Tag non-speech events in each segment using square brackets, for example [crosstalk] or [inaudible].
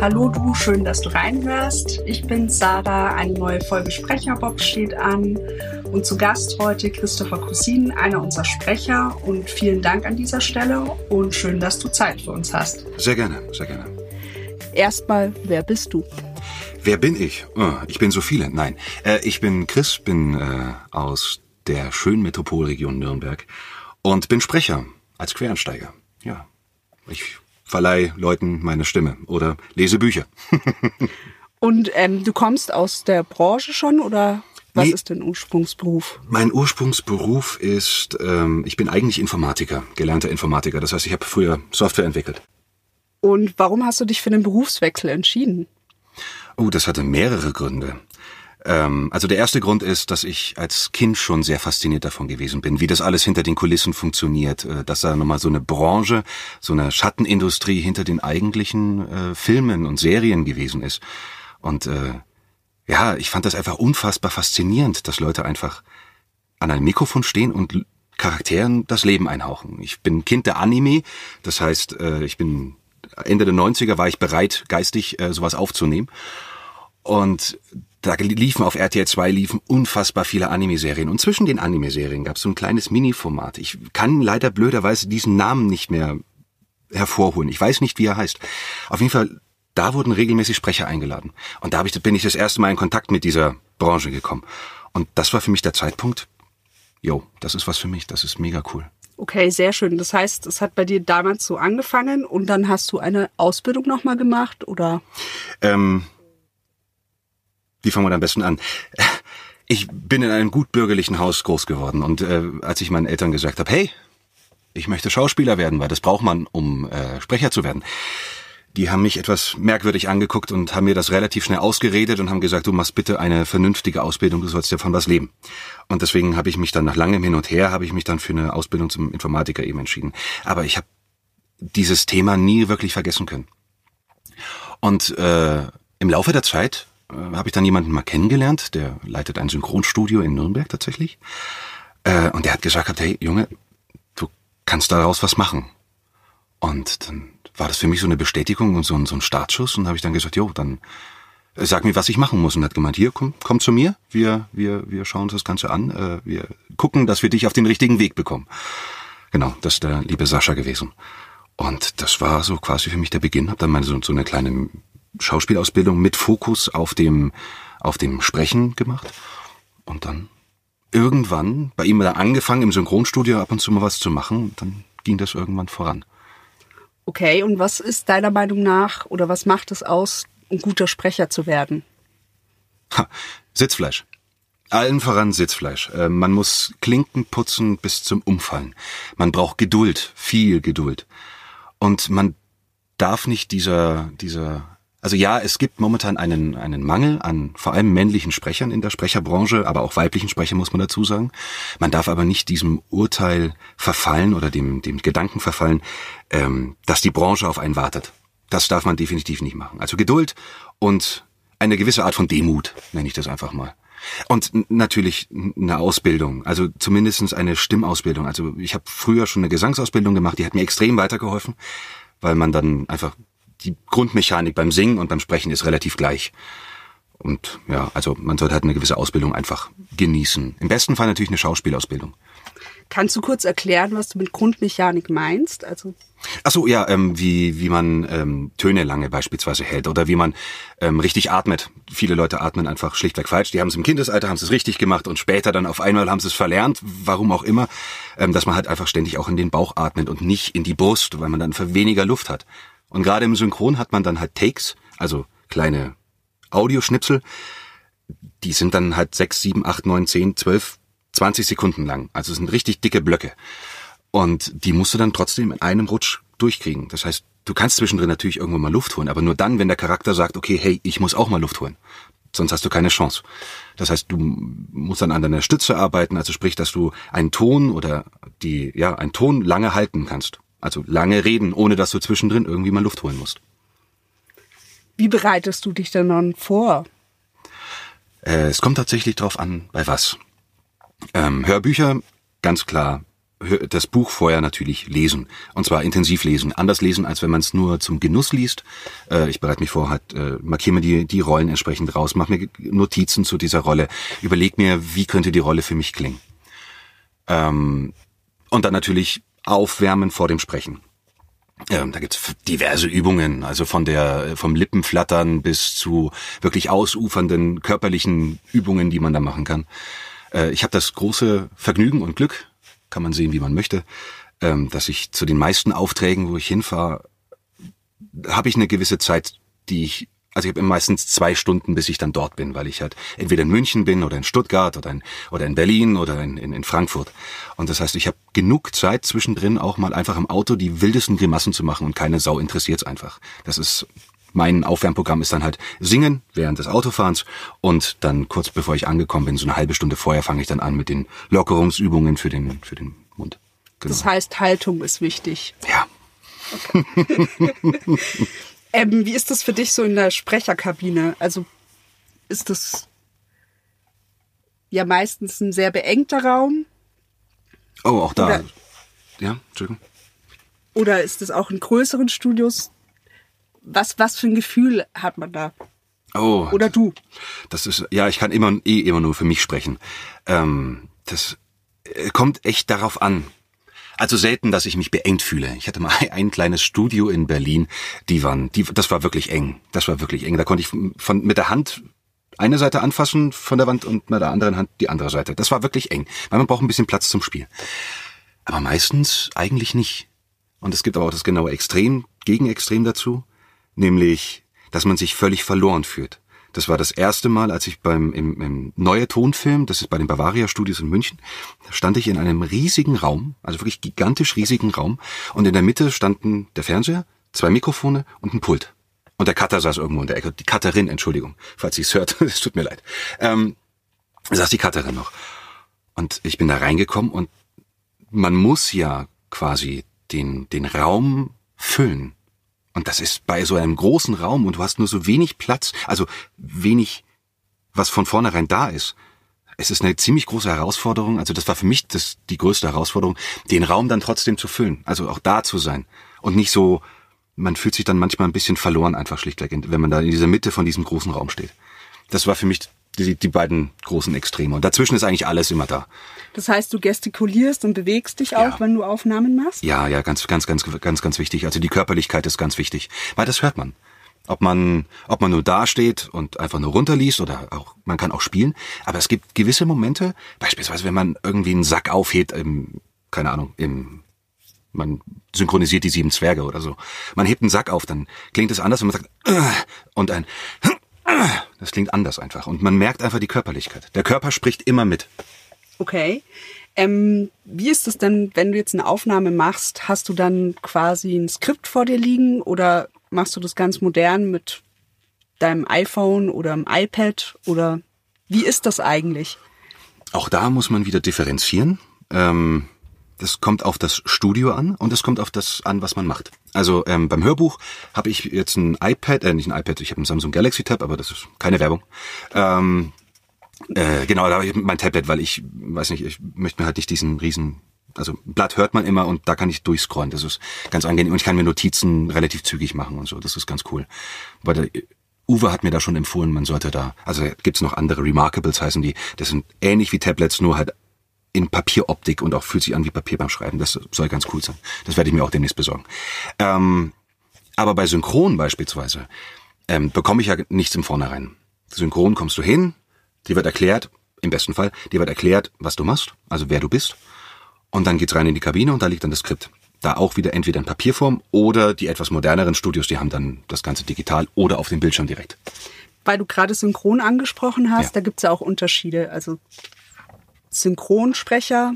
Hallo du, schön, dass du reinhörst. Ich bin Sarah, eine neue Folge Sprecherbox steht an und zu Gast heute Christopher Cousin, einer unserer Sprecher und vielen Dank an dieser Stelle und schön, dass du Zeit für uns hast. Sehr gerne, sehr gerne. Erstmal, wer bist du? Wer bin ich? Oh, ich bin so viele. Nein, äh, ich bin Chris, bin äh, aus der schönen Metropolregion Nürnberg und bin Sprecher als Quereinsteiger. Ja, ich verleih Leuten meine Stimme oder lese Bücher. [laughs] und ähm, du kommst aus der Branche schon oder was nee, ist dein Ursprungsberuf? Mein Ursprungsberuf ist, ähm, ich bin eigentlich Informatiker, gelernter Informatiker. Das heißt, ich habe früher Software entwickelt. Und warum hast du dich für den Berufswechsel entschieden? Oh, das hatte mehrere Gründe. Ähm, also der erste Grund ist, dass ich als Kind schon sehr fasziniert davon gewesen bin, wie das alles hinter den Kulissen funktioniert, äh, dass da nochmal so eine Branche, so eine Schattenindustrie hinter den eigentlichen äh, Filmen und Serien gewesen ist. Und äh, ja, ich fand das einfach unfassbar faszinierend, dass Leute einfach an einem Mikrofon stehen und Charakteren das Leben einhauchen. Ich bin Kind der Anime, das heißt, äh, ich bin Ende der 90er war ich bereit, geistig äh, sowas aufzunehmen. Und da liefen auf RTL 2 liefen unfassbar viele Anime-Serien. Und zwischen den Anime-Serien gab es so ein kleines Mini-Format. Ich kann leider blöderweise diesen Namen nicht mehr hervorholen. Ich weiß nicht, wie er heißt. Auf jeden Fall, da wurden regelmäßig Sprecher eingeladen. Und da bin ich das erste Mal in Kontakt mit dieser Branche gekommen. Und das war für mich der Zeitpunkt, jo, das ist was für mich, das ist mega cool. Okay, sehr schön. Das heißt, es hat bei dir damals so angefangen und dann hast du eine Ausbildung nochmal gemacht, oder? Ähm, wie fangen wir am besten an? [laughs] Ich bin in einem gut bürgerlichen Haus groß geworden und äh, als ich meinen Eltern gesagt habe, hey, ich möchte Schauspieler werden, weil das braucht man, um äh, Sprecher zu werden. Die haben mich etwas merkwürdig angeguckt und haben mir das relativ schnell ausgeredet und haben gesagt, du machst bitte eine vernünftige Ausbildung, du sollst ja von was leben. Und deswegen habe ich mich dann nach langem Hin und Her, habe ich mich dann für eine Ausbildung zum Informatiker eben entschieden. Aber ich habe dieses Thema nie wirklich vergessen können. Und äh, im Laufe der Zeit äh, habe ich dann jemanden mal kennengelernt, der leitet ein Synchronstudio in Nürnberg tatsächlich. Äh, und der hat gesagt, hey Junge, du kannst daraus was machen. Und dann war das für mich so eine Bestätigung und so ein, so ein Startschuss. Und habe ich dann gesagt, jo, dann äh, sag mir, was ich machen muss. Und hat gemeint, hier, komm, komm zu mir, wir, wir, wir schauen uns das Ganze an, äh, wir gucken, dass wir dich auf den richtigen Weg bekommen. Genau, das ist der liebe Sascha gewesen. Und das war so quasi für mich der Beginn. Hab dann meine so, so eine kleine Schauspielausbildung mit Fokus auf dem, auf dem Sprechen gemacht. Und dann irgendwann bei ihm dann angefangen, im Synchronstudio ab und zu mal was zu machen. Und dann ging das irgendwann voran. Okay, und was ist deiner Meinung nach oder was macht es aus, ein guter Sprecher zu werden? Ha, Sitzfleisch. Allen voran Sitzfleisch. Äh, man muss Klinken putzen bis zum Umfallen. Man braucht Geduld, viel Geduld. Und man darf nicht dieser, dieser also ja, es gibt momentan einen, einen Mangel an vor allem männlichen Sprechern in der Sprecherbranche, aber auch weiblichen Sprechern muss man dazu sagen. Man darf aber nicht diesem Urteil verfallen oder dem, dem Gedanken verfallen, ähm, dass die Branche auf einen wartet. Das darf man definitiv nicht machen. Also Geduld und eine gewisse Art von Demut, nenne ich das einfach mal. Und natürlich eine Ausbildung, also zumindestens eine Stimmausbildung. Also ich habe früher schon eine Gesangsausbildung gemacht, die hat mir extrem weitergeholfen, weil man dann einfach die Grundmechanik beim Singen und beim Sprechen ist relativ gleich. Und ja, also man sollte halt eine gewisse Ausbildung einfach genießen. Im besten Fall natürlich eine Schauspielausbildung. Kannst du kurz erklären, was du mit Grundmechanik meinst? Also Ach so, ja, ähm, wie wie man ähm, Töne lange beispielsweise hält oder wie man ähm, richtig atmet. Viele Leute atmen einfach schlichtweg falsch. Die haben es im Kindesalter, haben es richtig gemacht und später dann auf einmal haben sie es verlernt, warum auch immer, ähm, dass man halt einfach ständig auch in den Bauch atmet und nicht in die Brust, weil man dann für weniger Luft hat. Und gerade im Synchron hat man dann halt Takes, also kleine Audioschnipsel, die sind dann halt sechs, sieben, acht, neun, zehn, zwölf, zwanzig Sekunden lang. Also es sind richtig dicke Blöcke. Und die musst du dann trotzdem in einem Rutsch durchkriegen. Das heißt, du kannst zwischendrin natürlich irgendwo mal Luft holen, aber nur dann, wenn der Charakter sagt, okay, hey, ich muss auch mal Luft holen. Sonst hast du keine Chance. Das heißt, du musst dann an deiner Stütze arbeiten, also sprich, dass du einen Ton oder die, ja, einen Ton lange halten kannst. Also lange reden, ohne dass du zwischendrin irgendwie mal Luft holen musst. Wie bereitest du dich denn dann vor? Äh, es kommt tatsächlich drauf an, bei was. Ähm, Hörbücher, ganz klar, das Buch vorher natürlich lesen. Und zwar intensiv lesen. Anders lesen, als wenn man es nur zum Genuss liest. Äh, ich bereite mich vor, halt, äh, markiere mir die, die Rollen entsprechend raus, mache mir Notizen zu dieser Rolle, überleg mir, wie könnte die Rolle für mich klingen. Ähm, und dann natürlich aufwärmen vor dem Sprechen. Ähm, da gibt's diverse Übungen, also von der vom Lippenflattern bis zu wirklich ausufernden körperlichen Übungen, die man da machen kann. Äh, ich habe das große Vergnügen und Glück, kann man sehen, wie man möchte, ähm, dass ich zu den meisten Aufträgen, wo ich hinfahre, habe ich eine gewisse Zeit, die ich also ich habe meistens zwei Stunden, bis ich dann dort bin, weil ich halt entweder in München bin oder in Stuttgart oder in, oder in Berlin oder in, in, in Frankfurt. Und das heißt, ich habe genug Zeit zwischendrin auch mal einfach im Auto die wildesten Grimassen zu machen und keine Sau interessiert's einfach. Das ist mein Aufwärmprogramm ist dann halt singen während des Autofahrens und dann kurz bevor ich angekommen bin, so eine halbe Stunde vorher fange ich dann an mit den Lockerungsübungen für den für den Mund. Genau. Das heißt, Haltung ist wichtig. Ja. Okay. [laughs] Ähm, wie ist das für dich so in der Sprecherkabine? Also ist das ja meistens ein sehr beengter Raum? Oh, auch da. Oder, ja, Entschuldigung. Oder ist es auch in größeren Studios? Was, was für ein Gefühl hat man da? Oh. Oder du? Das ist, ja, ich kann immer, eh immer nur für mich sprechen. Ähm, das äh, kommt echt darauf an. Also selten, dass ich mich beengt fühle. Ich hatte mal [laughs] ein kleines Studio in Berlin, die waren, die, das war wirklich eng. Das war wirklich eng. Da konnte ich von, mit der Hand eine Seite anfassen von der Wand und mit der anderen Hand die andere Seite. Das war wirklich eng, weil man braucht ein bisschen Platz zum Spiel. Aber meistens eigentlich nicht. Und es gibt aber auch das genaue Extrem, Gegenextrem dazu, nämlich, dass man sich völlig verloren fühlt. Das war das erste Mal, als ich beim im, im Neue Tonfilm, das ist bei den Bavaria Studios in München, stand ich in einem riesigen Raum, also wirklich gigantisch riesigen Raum, und in der Mitte standen der Fernseher, zwei Mikrofone und ein Pult. Und der Cutter saß irgendwo in der Ecke. Die Cutterin, Entschuldigung, falls sie es hört, [laughs] es tut mir leid. Ähm, saß die Cutterin noch. Und ich bin da reingekommen und man muss ja quasi den, den Raum füllen. Und das ist bei so einem großen Raum und du hast nur so wenig Platz, also wenig, was von vornherein da ist. Es ist eine ziemlich große Herausforderung. Also das war für mich das, die größte Herausforderung, den Raum dann trotzdem zu füllen. Also auch da zu sein. Und nicht so, man fühlt sich dann manchmal ein bisschen verloren einfach schlichtweg, wenn man da in dieser Mitte von diesem großen Raum steht. Das war für mich die, die beiden großen Extreme. Und dazwischen ist eigentlich alles immer da. Das heißt, du gestikulierst und bewegst dich auch, ja. wenn du Aufnahmen machst? Ja, ja, ganz, ganz, ganz, ganz, ganz wichtig. Also die Körperlichkeit ist ganz wichtig, weil das hört man. Ob man, ob man nur da steht und einfach nur runterliest oder auch, man kann auch spielen. Aber es gibt gewisse Momente, beispielsweise wenn man irgendwie einen Sack aufhebt im, keine Ahnung, im, man synchronisiert die sieben Zwerge oder so. Man hebt einen Sack auf, dann klingt es anders und man sagt, äh, und ein, das klingt anders einfach. Und man merkt einfach die Körperlichkeit. Der Körper spricht immer mit. Okay. Ähm, wie ist es denn, wenn du jetzt eine Aufnahme machst? Hast du dann quasi ein Skript vor dir liegen oder machst du das ganz modern mit deinem iPhone oder einem iPad oder wie ist das eigentlich? Auch da muss man wieder differenzieren. Ähm, das kommt auf das Studio an und es kommt auf das an, was man macht. Also ähm, beim Hörbuch habe ich jetzt ein iPad, äh, nicht ein iPad, ich habe ein Samsung Galaxy Tab, aber das ist keine Werbung. Ähm, äh, genau, da habe ich mein Tablet, weil ich weiß nicht, ich möchte mir halt nicht diesen riesen also Blatt hört man immer und da kann ich durchscrollen. Das ist ganz angenehm und ich kann mir Notizen relativ zügig machen und so. Das ist ganz cool. Weil der Uwe hat mir da schon empfohlen, man sollte da, also gibt's noch andere Remarkables heißen die, das sind ähnlich wie Tablets, nur halt in Papieroptik und auch fühlt sich an wie Papier beim Schreiben. Das soll ganz cool sein. Das werde ich mir auch demnächst besorgen. Ähm, aber bei Synchron beispielsweise ähm, bekomme ich ja nichts im Vornherein. Synchron kommst du hin, dir wird erklärt, im besten Fall, dir wird erklärt, was du machst, also wer du bist. Und dann geht's rein in die Kabine und da liegt dann das Skript. Da auch wieder entweder in Papierform oder die etwas moderneren Studios, die haben dann das Ganze digital oder auf dem Bildschirm direkt. Weil du gerade Synchron angesprochen hast, ja. da gibt's ja auch Unterschiede. Also Synchronsprecher,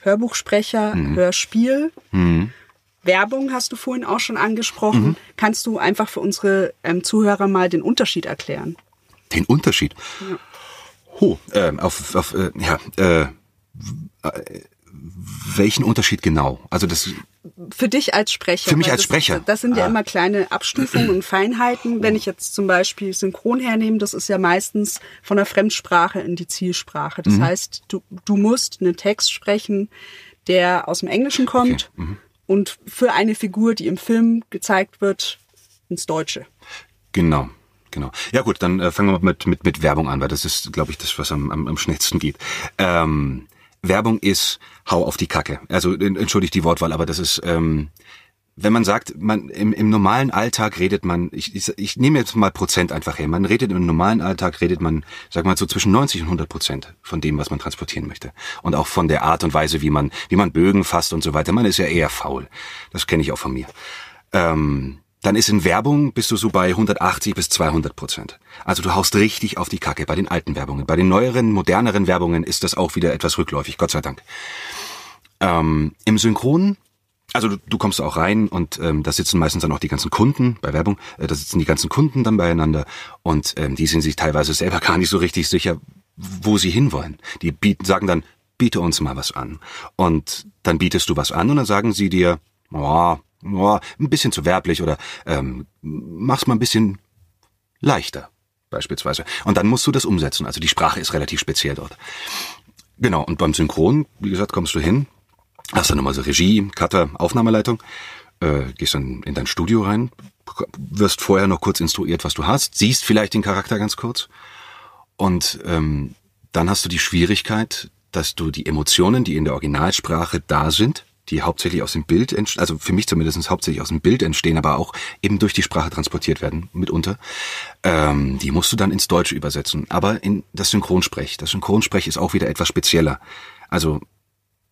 Hörbuchsprecher, mhm. Hörspiel. Mhm. Werbung hast du vorhin auch schon angesprochen. Mhm. Kannst du einfach für unsere ähm, Zuhörer mal den Unterschied erklären? Den Unterschied? Ja. Oh, äh, auf, auf äh, ja, äh, welchen Unterschied genau? Also das für dich als Sprecher. Für mich als Sprecher. Das, das sind ja ah. immer kleine Abstufungen und Feinheiten. Wenn ich jetzt zum Beispiel Synchron hernehme, das ist ja meistens von der Fremdsprache in die Zielsprache. Das mhm. heißt, du, du musst einen Text sprechen, der aus dem Englischen kommt Okay, mhm. und für eine Figur, die im Film gezeigt wird, ins Deutsche. Genau, genau. Ja gut, dann äh, fangen wir mit, mit, mit Werbung an, weil das ist, glaube ich, das, was am, am, am schnellsten geht. Ähm, Werbung ist Hau auf die Kacke. Also en- entschuldigt die Wortwahl, aber das ist, ähm, wenn man sagt, man im, im normalen Alltag redet man, ich, ich, ich nehme jetzt mal Prozent einfach her, man redet im normalen Alltag, redet man, sag mal so zwischen 90 und 100 Prozent von dem, was man transportieren möchte. Und auch von der Art und Weise, wie man, wie man Bögen fasst und so weiter. Man ist ja eher faul. Das kenne ich auch von mir. Ähm, dann ist in Werbung bist du so bei 180 bis 200 Prozent. Also du haust richtig auf die Kacke bei den alten Werbungen. Bei den neueren, moderneren Werbungen ist das auch wieder etwas rückläufig, Gott sei Dank. Ähm, Im Synchron, also du, du kommst auch rein und ähm, da sitzen meistens dann auch die ganzen Kunden bei Werbung, äh, da sitzen die ganzen Kunden dann beieinander und ähm, die sind sich teilweise selber [laughs] gar nicht so richtig sicher, wo sie hinwollen. Die bieten, sagen dann, biete uns mal was an. Und dann bietest du was an und dann sagen sie dir, oh, oh, ein bisschen zu werblich oder ähm, mach's mal ein bisschen leichter beispielsweise. Und dann musst du das umsetzen. Also die Sprache ist relativ speziell dort. Genau, und beim Synchron, wie gesagt, kommst du hin, hast dann nochmal so Regie, Cutter, Aufnahmeleitung, äh, gehst dann in dein Studio rein, wirst vorher noch kurz instruiert, was du hast, siehst vielleicht den Charakter ganz kurz und ähm, dann hast du die Schwierigkeit, dass du die Emotionen, die in der Originalsprache da sind, die hauptsächlich aus dem Bild, entst- also für mich zumindest hauptsächlich aus dem Bild entstehen, aber auch eben durch die Sprache transportiert werden, mitunter, ähm, die musst du dann ins Deutsche übersetzen. Aber in das Synchronsprech. Das Synchronsprech ist auch wieder etwas spezieller. Also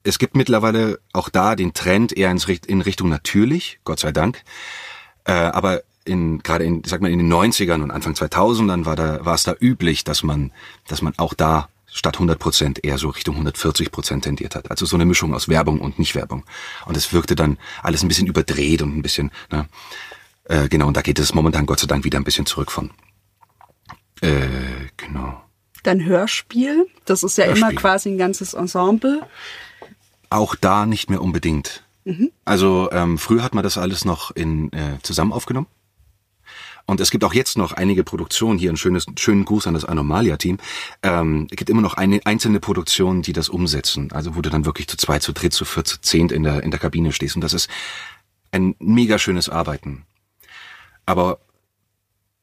es gibt mittlerweile auch da den Trend eher in Richtung natürlich, Gott sei Dank. Äh, aber in, gerade in, sag mal, in den 90ern und Anfang 2000ern war da, war es da üblich, dass man, dass man auch da statt 100 Prozent eher so Richtung 140 Prozent tendiert hat. Also so eine Mischung aus Werbung und Nicht-Werbung. Und es wirkte dann alles ein bisschen überdreht und ein bisschen, ne, äh, genau, und da geht es momentan Gott sei Dank wieder ein bisschen zurück von. Äh, genau. Dann Hörspiel, das ist ja immer Hörspiel. quasi ein ganzes Ensemble. Auch da nicht mehr unbedingt. Also ähm, früher hat man das alles noch in äh, zusammen aufgenommen. Und es gibt auch jetzt noch einige Produktionen, hier ein schönes, schönen Gruß an das Anomalia-Team. Ähm, es gibt immer noch eine, einzelne Produktionen, die das umsetzen. Also wo du dann wirklich zu zweit, zu dritt, zu viert, zu zehnt in der, in der Kabine stehst. Und das ist ein mega schönes Arbeiten. Aber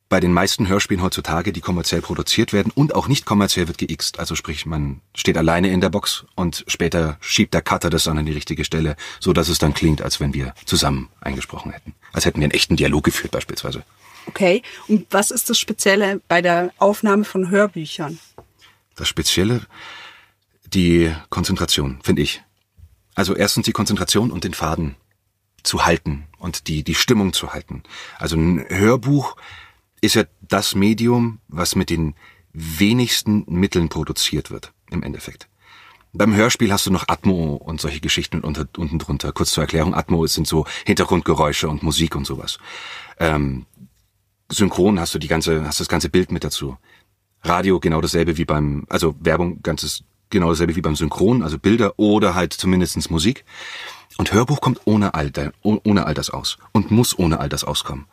bei den meisten Hörspielen heutzutage, die kommerziell produziert werden und auch nicht kommerziell wird geixt. Also sprich, man steht alleine in der Box und später schiebt der Cutter das dann an die richtige Stelle, so dass es dann klingt, als wenn wir zusammen eingesprochen hätten. Als hätten wir einen echten Dialog geführt beispielsweise. Okay. Und was ist das Spezielle bei der Aufnahme von Hörbüchern? Das Spezielle, die Konzentration, finde ich. Also erstens die Konzentration und den Faden zu halten und die, die Stimmung zu halten. Also ein Hörbuch ist ja das Medium, was mit den wenigsten Mitteln produziert wird, im Endeffekt. Beim Hörspiel hast du noch Atmo und solche Geschichten unter, unten drunter. Kurz zur Erklärung, Atmo sind so Hintergrundgeräusche und Musik und sowas. Ähm, Synchron hast du die ganze, hast das ganze Bild mit dazu. Radio genau dasselbe wie beim, also Werbung ganzes genau dasselbe wie beim Synchron, also Bilder oder halt zumindestens Musik. Und Hörbuch kommt ohne all, ohne all das aus und muss ohne all das auskommen.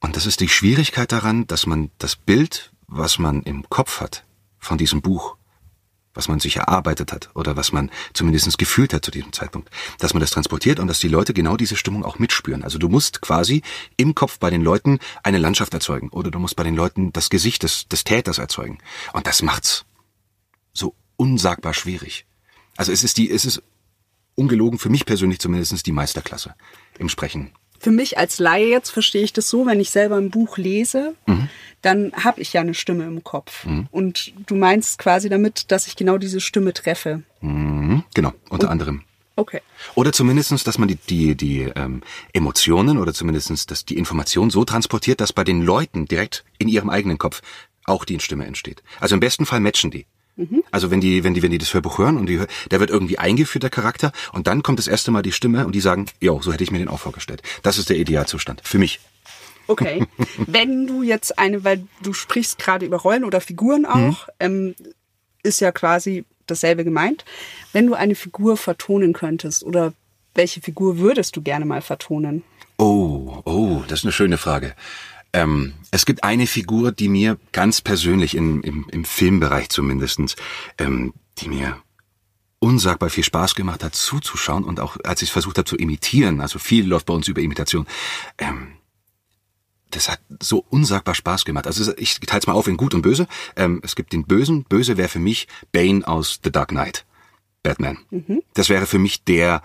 Und das ist die Schwierigkeit daran, dass man das Bild, was man im Kopf hat von diesem Buch, was man sich erarbeitet hat oder was man zumindest gefühlt hat zu diesem Zeitpunkt, dass man das transportiert und dass die Leute genau diese Stimmung auch mitspüren. Also du musst quasi im Kopf bei den Leuten eine Landschaft erzeugen oder du musst bei den Leuten das Gesicht des, des Täters erzeugen. Und das macht's so unsagbar schwierig. Also es ist die, es ist ungelogen für mich persönlich zumindest die Meisterklasse im Sprechen. Für mich als Laie jetzt verstehe ich das so, wenn ich selber ein Buch lese, dann habe ich ja eine Stimme im Kopf. Und du meinst quasi damit, dass ich genau diese Stimme treffe. Mhm, genau, unter anderem. Okay. Oder zumindestens, dass man die, die, die ähm, Emotionen oder zumindestens dass die Information so transportiert, dass bei den Leuten direkt in ihrem eigenen Kopf auch die Stimme entsteht. Also im besten Fall matchen die. Also wenn die, wenn die, wenn die das Hörbuch hören und die, der wird irgendwie eingeführt, der Charakter, und dann kommt das erste Mal die Stimme und die sagen, jo, so hätte ich mir den auch vorgestellt. Das ist der Idealzustand. Für mich. Okay. [laughs] Wenn du jetzt eine, weil du sprichst gerade über Rollen oder Figuren auch, ähm, ist ja quasi dasselbe gemeint. Wenn du eine Figur vertonen könntest oder welche Figur würdest du gerne mal vertonen? Oh, oh, das ist eine schöne Frage. Ähm, es gibt eine Figur, die mir ganz persönlich im, im, im Filmbereich zumindestens, ähm, die mir unsagbar viel Spaß gemacht hat, zuzuschauen und auch als ich es versucht habe zu imitieren, also viel läuft bei uns über Imitation, ähm, das hat so unsagbar Spaß gemacht. Also ich teile es mal auf in Gut und Böse. Ähm, es gibt den Bösen. Böse wäre für mich Bane aus The Dark Knight, Batman. Mhm. Das wäre für mich der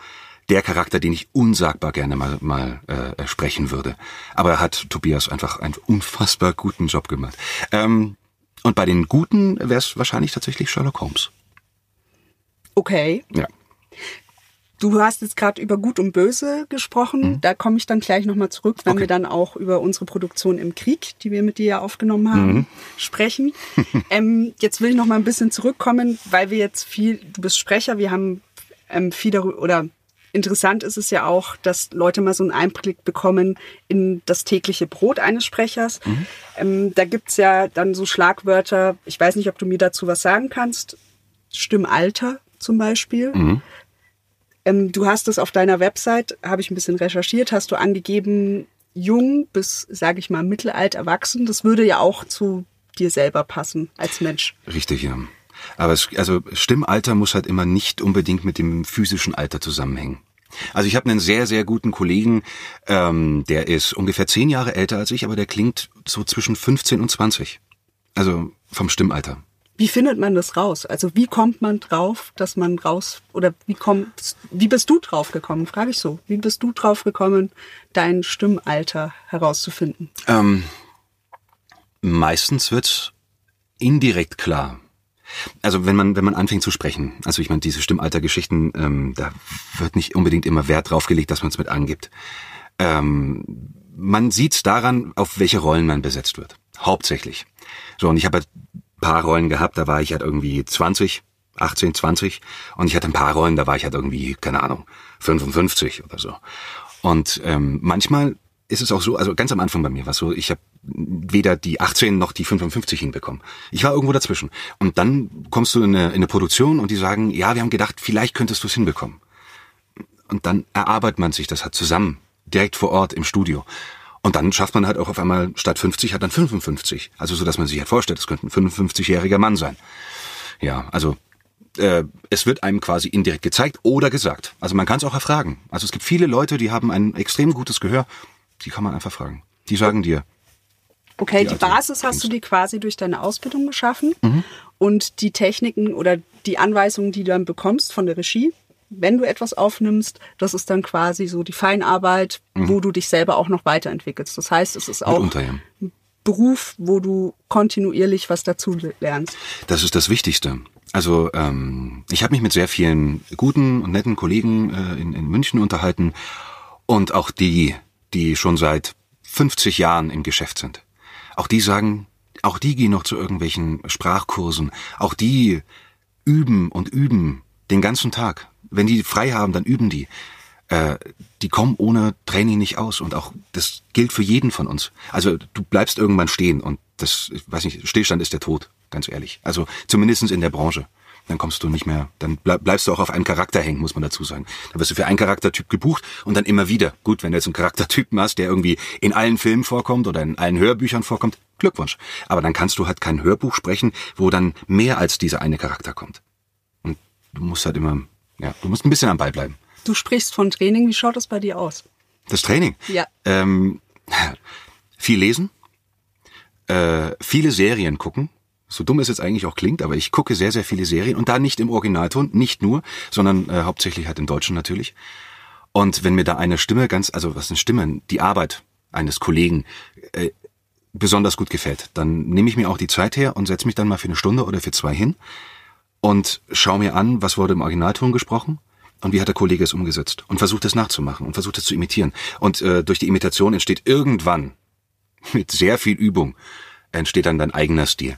der Charakter, den ich unsagbar gerne mal mal äh, sprechen würde. Aber er hat Tobias einfach einen unfassbar guten Job gemacht. Ähm, und bei den Guten wäre es wahrscheinlich tatsächlich Sherlock Holmes. Okay. Ja. Du hast jetzt gerade über Gut und Böse gesprochen. Mhm. Da komme ich dann gleich nochmal zurück, wenn okay. wir dann auch über unsere Produktion im Krieg, die wir mit dir ja aufgenommen haben, mhm. sprechen. [laughs] ähm, jetzt will ich noch mal ein bisschen zurückkommen, weil wir jetzt viel, du bist Sprecher, wir haben ähm, viel darüber, oder interessant ist es ja auch, dass Leute mal so einen Einblick bekommen in das tägliche Brot eines Sprechers. Mhm. Ähm, da gibt's ja dann so Schlagwörter, ich weiß nicht, ob du mir dazu was sagen kannst. Stimmalter zum Beispiel. Mhm. Ähm, du hast es auf deiner Website, habe ich ein bisschen recherchiert, hast du angegeben, jung bis, sage ich mal, mittelalt erwachsen. Das würde ja auch zu dir selber passen als Mensch. Richtig, ja. Aber es, also Stimmalter muss halt immer nicht unbedingt mit dem physischen Alter zusammenhängen. Also ich habe einen sehr, sehr guten Kollegen, ähm, der ist ungefähr zehn Jahre älter als ich, aber der klingt so zwischen 15 und 20. Also vom Stimmalter. Wie findet man das raus? Also wie kommt man drauf, dass man raus oder wie kommst, wie bist du drauf gekommen? Frage ich so. Wie bist du drauf gekommen, dein Stimmalter herauszufinden? Ähm, meistens wird indirekt klar. Also wenn man wenn man anfängt zu sprechen, also ich meine diese Stimmaltergeschichten, ähm, da wird nicht unbedingt immer Wert drauf gelegt, dass man es mit angibt. Ähm, man sieht's daran, auf welche Rollen man besetzt wird. Hauptsächlich. So und ich habe halt paar Rollen gehabt, da war ich halt irgendwie 20, 18, 20 und ich hatte ein paar Rollen, da war ich halt irgendwie, keine Ahnung, 55 oder so. Und ähm, manchmal ist es auch so, also ganz am Anfang bei mir war es so, ich habe weder die 18 noch die 55 hinbekommen. Ich war irgendwo dazwischen. Und dann kommst du in eine, in eine Produktion und die sagen, ja, wir haben gedacht, vielleicht könntest du es hinbekommen. Und dann erarbeitet man sich das halt zusammen, direkt vor Ort im Studio. Und dann schafft man halt auch auf einmal statt 50 hat dann 55. Also so, dass man sich halt vorstellt, es könnte ein 55-jähriger Mann sein. Ja, also äh, es wird einem quasi indirekt gezeigt oder gesagt. Also man kann es auch erfragen. Also es gibt viele Leute, die haben ein extrem gutes Gehör. Die kann man einfach fragen. Die sagen dir. Okay, die, die Basis hast du dir quasi durch deine Ausbildung geschaffen. Mhm. Und die Techniken oder die Anweisungen, die du dann bekommst von der Regie, wenn du etwas aufnimmst, das ist dann quasi so die Feinarbeit, mhm. wo du dich selber auch noch weiterentwickelst. Das heißt, es ist auch ein Beruf, wo du kontinuierlich was dazu lernst. Das ist das Wichtigste. Also ähm, ich habe mich mit sehr vielen guten und netten Kollegen äh, in, in München unterhalten und auch die, die schon seit 50 Jahren im Geschäft sind. Auch die sagen, auch die gehen noch zu irgendwelchen Sprachkursen. Auch die üben und üben den ganzen Tag wenn die frei haben, dann üben die. Äh, die kommen ohne Training nicht aus und auch das gilt für jeden von uns. Also du bleibst irgendwann stehen und das, ich weiß nicht, Stillstand ist der Tod, ganz ehrlich. Also zumindestens in der Branche. Dann kommst du nicht mehr, dann bleibst du auch auf einen Charakter hängen, muss man dazu sagen. Dann wirst du für einen Charaktertyp gebucht und dann immer wieder. Gut, wenn du jetzt einen Charaktertypen hast, der irgendwie in allen Filmen vorkommt oder in allen Hörbüchern vorkommt, Glückwunsch. Aber dann kannst du halt kein Hörbuch sprechen, wo dann mehr als dieser eine Charakter kommt. Und du musst halt immer ja, du musst ein bisschen am Ball bleiben. Du sprichst von Training. Wie schaut das bei dir aus? Das Training? Ja. Ähm, viel lesen, äh, viele Serien gucken. So dumm es jetzt eigentlich auch klingt, aber ich gucke sehr, sehr viele Serien und da nicht im Originalton, nicht nur, sondern äh, hauptsächlich halt im Deutschen natürlich. Und wenn mir da eine Stimme ganz, also was eine Stimme, die Arbeit eines Kollegen äh, besonders gut gefällt, dann nehme ich mir auch die Zeit her und setze mich dann mal für eine Stunde oder für zwei hin und schau mir an, was wurde im Originalton gesprochen und wie hat der Kollege es umgesetzt und versucht es nachzumachen und versucht es zu imitieren. Und äh, durch die Imitation entsteht irgendwann mit sehr viel Übung entsteht dann dein eigener Stil.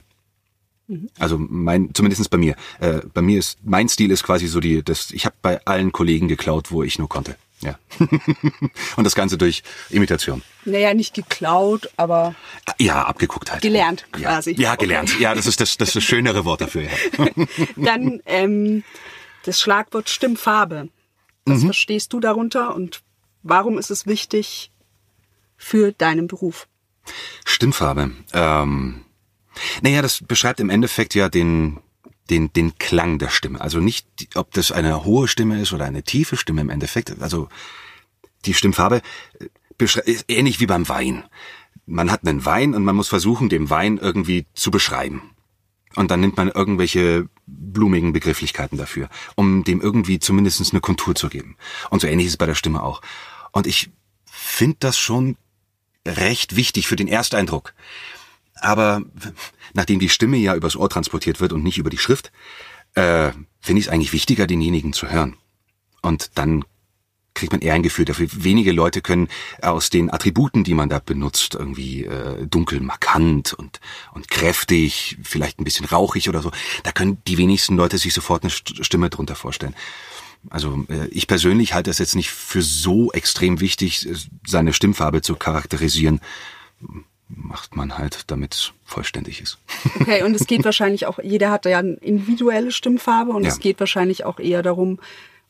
Mhm. Also mein, zumindestens bei mir. Äh, bei mir ist mein Stil ist quasi so die, das. Ich habe bei allen Kollegen geklaut, wo ich nur konnte. Ja. [laughs] und das Ganze durch Imitation. Naja, nicht geklaut, aber. Ja, abgeguckt halt. Gelernt quasi. Ja, ja gelernt. Okay. Ja, das ist das, das, ist das schönere Wort dafür. Ja. [laughs] Dann ähm, das Schlagwort Stimmfarbe. Was mhm. verstehst du darunter und warum ist es wichtig für deinen Beruf? Stimmfarbe. Ähm, naja, das beschreibt im Endeffekt ja den, den, den Klang der Stimme. Also nicht, ob das eine hohe Stimme ist oder eine tiefe Stimme im Endeffekt. Also die Stimmfarbe äh, ist ähnlich wie beim Wein. Man hat einen Wein und man muss versuchen, dem Wein irgendwie zu beschreiben. Und dann nimmt man irgendwelche blumigen Begrifflichkeiten dafür, um dem irgendwie zumindest eine Kontur zu geben. Und so ähnlich ist es bei der Stimme auch. Und ich finde das schon recht wichtig für den Ersteindruck. Aber nachdem die Stimme ja übers Ohr transportiert wird und nicht über die Schrift, äh, finde ich es eigentlich wichtiger, denjenigen zu hören. Und dann kriegt man eher ein Gefühl dafür. Wenige Leute können aus den Attributen, die man da benutzt, irgendwie äh, dunkel, markant und, und kräftig, vielleicht ein bisschen rauchig oder so, da können die wenigsten Leute sich sofort eine Stimme drunter vorstellen. Also äh, ich persönlich halte es jetzt nicht für so extrem wichtig, seine Stimmfarbe zu charakterisieren. Macht man halt, damit es vollständig ist. [laughs] Okay, und es geht wahrscheinlich auch, jeder hat ja eine individuelle Stimmfarbe und ja. es geht wahrscheinlich auch eher darum,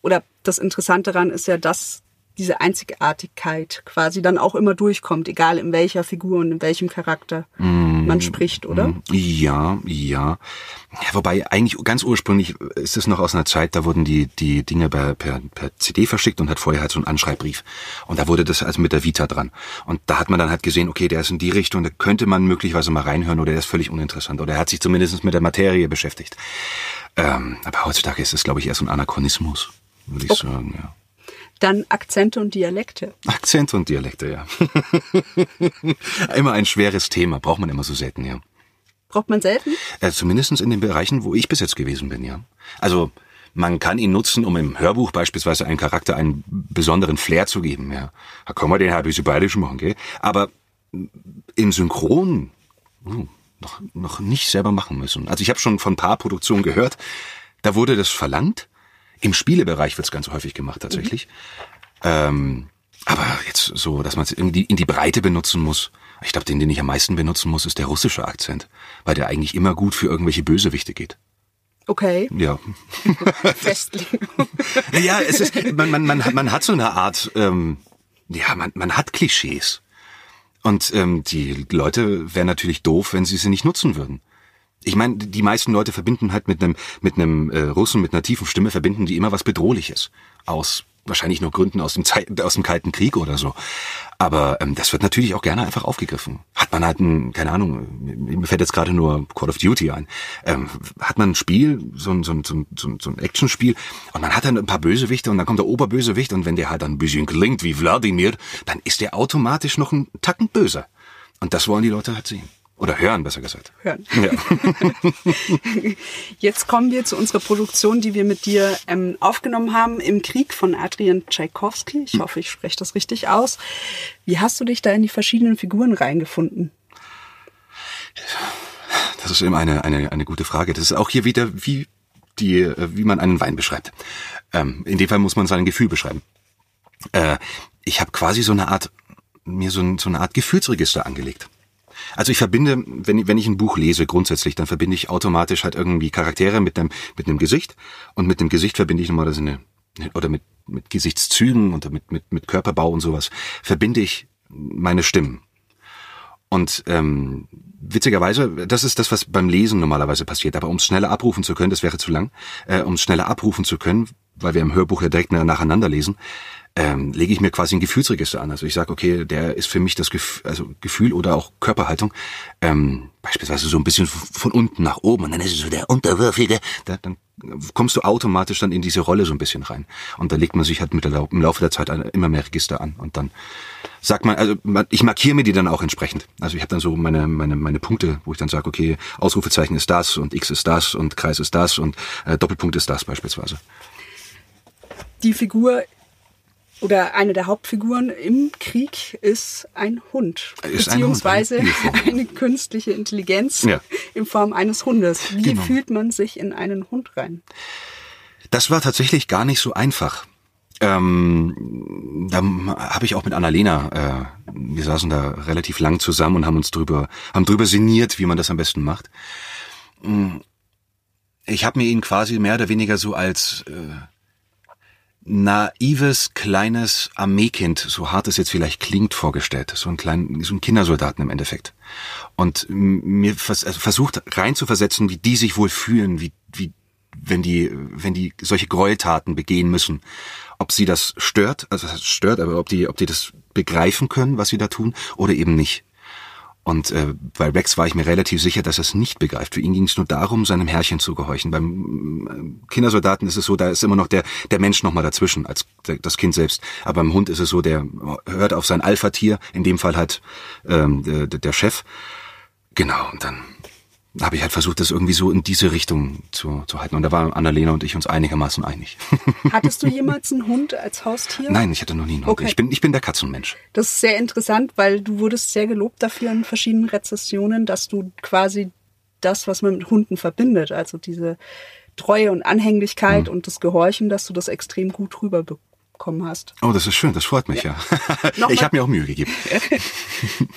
oder das Interessante daran ist ja, dass diese Einzigartigkeit quasi dann auch immer durchkommt, egal in welcher Figur und in welchem Charakter mm, man spricht, oder? Mm, ja, ja. Wobei eigentlich ganz ursprünglich ist es noch aus einer Zeit, da wurden die die Dinge per, per, per CD verschickt und hat vorher halt so einen Anschreibbrief. Und da wurde das also mit der Vita dran. Und da hat man dann halt gesehen, okay, der ist in die Richtung, da könnte man möglicherweise mal reinhören oder der ist völlig uninteressant oder er hat sich zumindest mit der Materie beschäftigt. Ähm, aber heutzutage ist es, glaube ich, eher so ein Anachronismus würde ich okay. sagen, ja. Dann Akzente und Dialekte. Akzente und Dialekte, ja. [laughs] immer ein schweres Thema, braucht man immer so selten, ja. Braucht man selten? Äh, Zumindest in den Bereichen, wo ich bis jetzt gewesen bin, ja. Also man kann ihn nutzen, um im Hörbuch beispielsweise einem Charakter einen besonderen Flair zu geben, ja. Da kann man den ein bisschen bayerisch machen, gell? Aber im Synchron uh, noch, noch nicht selber machen müssen. Also ich habe schon von ein paar Produktionen gehört, da wurde das verlangt im Spielebereich wird es ganz häufig gemacht tatsächlich. Mhm. Ähm, aber jetzt so, dass man es in die, in die Breite benutzen muss. Ich glaube, den, den ich am meisten benutzen muss, ist der russische Akzent, weil der eigentlich immer gut für irgendwelche Bösewichte geht. Okay. Ja. [laughs] Festlegung. [laughs] ja, es ist, man, man, man, man hat so eine Art, ähm, ja, man, man hat Klischees. Und ähm, die Leute wären natürlich doof, wenn sie sie nicht nutzen würden ich meine, die meisten Leute verbinden halt mit einem mit einem äh, Russen mit einer tiefen Stimme verbinden die immer was bedrohliches aus wahrscheinlich nur Gründen aus dem Zeit, aus dem Kalten Krieg oder so. Aber ähm, das wird natürlich auch gerne einfach aufgegriffen. Hat man halt ein, keine Ahnung, mir fällt jetzt gerade nur Call of Duty ein. Ähm, hat man ein Spiel, so ein, so ein, so ein, so ein Actionspiel, und man hat dann ein paar Bösewichte und dann kommt der Oberbösewicht und wenn der halt ein bisschen klingt wie Wladimir, dann ist der automatisch noch ein Tacken böser. Und das wollen die Leute halt sehen. Oder hören, besser gesagt. Hören. Ja. [laughs] [laughs] Jetzt kommen wir zu unserer Produktion, die wir mit dir ähm, aufgenommen haben, im Krieg von Adrian Tchaikovsky. Ich hoffe, ich spreche das richtig aus. Wie hast du dich da in die verschiedenen Figuren reingefunden? Das ist immer eine, eine, eine gute Frage. Das ist auch hier wieder, wie, die, äh, wie man einen Wein beschreibt. Ähm, in dem Fall muss man sein Gefühl beschreiben. Äh, ich habe quasi so eine Art, mir so, ein, so eine Art Gefühlsregister angelegt. Also ich verbinde, wenn, wenn ich ein Buch lese, grundsätzlich, dann verbinde ich automatisch halt irgendwie Charaktere mit einem, mit einem Gesicht und mit dem Gesicht verbinde ich normalerweise eine, oder mit, mit Gesichtszügen und mit, mit, mit Körperbau und sowas, verbinde ich meine Stimmen. Und ähm, witzigerweise, das ist das, was beim Lesen normalerweise passiert. Aber um es schneller abrufen zu können, das wäre zu lang, äh, um es schneller abrufen zu können, weil wir im Hörbuch ja direkt nacheinander lesen, ähm, lege ich mir quasi ein Gefühlsregister an. Also ich sage, okay, der ist für mich das Gefühl, also Gefühl oder auch Körperhaltung, ähm, beispielsweise so ein bisschen von unten nach oben und dann ist es so der Unterwürfige, da, dann kommst du automatisch dann in diese Rolle so ein bisschen rein. Und da legt man sich halt mit der, im Laufe der Zeit immer mehr Register an. Und dann sagt man, also ich markiere mir die dann auch entsprechend. Also ich habe dann so meine, meine, meine Punkte, wo ich dann sage, okay, Ausrufezeichen ist das und X ist das und Kreis ist das und äh, Doppelpunkt ist das beispielsweise. Die Figur oder eine der Hauptfiguren im Krieg ist ein Hund, ist beziehungsweise ein Hund, eine künstliche Intelligenz ja. in Form eines Hundes. Wie genau. fühlt man sich in einen Hund rein? Das war tatsächlich gar nicht so einfach. Ähm, da habe ich auch mit Annalena, äh, wir saßen da relativ lang zusammen und haben uns drüber, haben drüber sinniert, wie man das am besten macht. Ich habe mir ihn quasi mehr oder weniger so als äh, naives, kleines Armeekind, so hart es jetzt vielleicht klingt, vorgestellt. So ein kleinen, so ein Kindersoldaten im Endeffekt. Und mir vers also versucht rein zu versetzen, wie die sich wohl fühlen, wie, wie, wenn die, wenn die solche Gräueltaten begehen müssen. Ob sie das stört, also das stört, aber ob die, ob die das begreifen können, was sie da tun, oder eben nicht. Und äh, bei Rex war ich mir relativ sicher, dass er es nicht begreift. Für ihn ging es nur darum, seinem Herrchen zu gehorchen. Beim äh, Kindersoldaten ist es so, da ist immer noch der, der Mensch noch mal dazwischen, als das Kind selbst. Aber beim Hund ist es so, der hört auf sein Alpha-Tier, in dem Fall halt ähm, der, der Chef. Genau, und dann habe ich halt versucht, das irgendwie so in diese Richtung zu, zu halten. Und da waren Annalena und ich uns einigermaßen einig. [laughs] Hattest du jemals einen Hund als Haustier? Nein, ich hatte noch nie einen Hund. Okay. Ich, bin, ich bin der Katzenmensch. Das ist sehr interessant, weil du wurdest sehr gelobt dafür in verschiedenen Rezessionen, dass du quasi das, was man mit Hunden verbindet, also diese Treue und Anhänglichkeit mhm. und das Gehorchen, dass du das extrem gut rüberbekommen hast. Oh, das ist schön, das freut mich ja. ja. [laughs] [laughs] ich habe mir auch Mühe gegeben.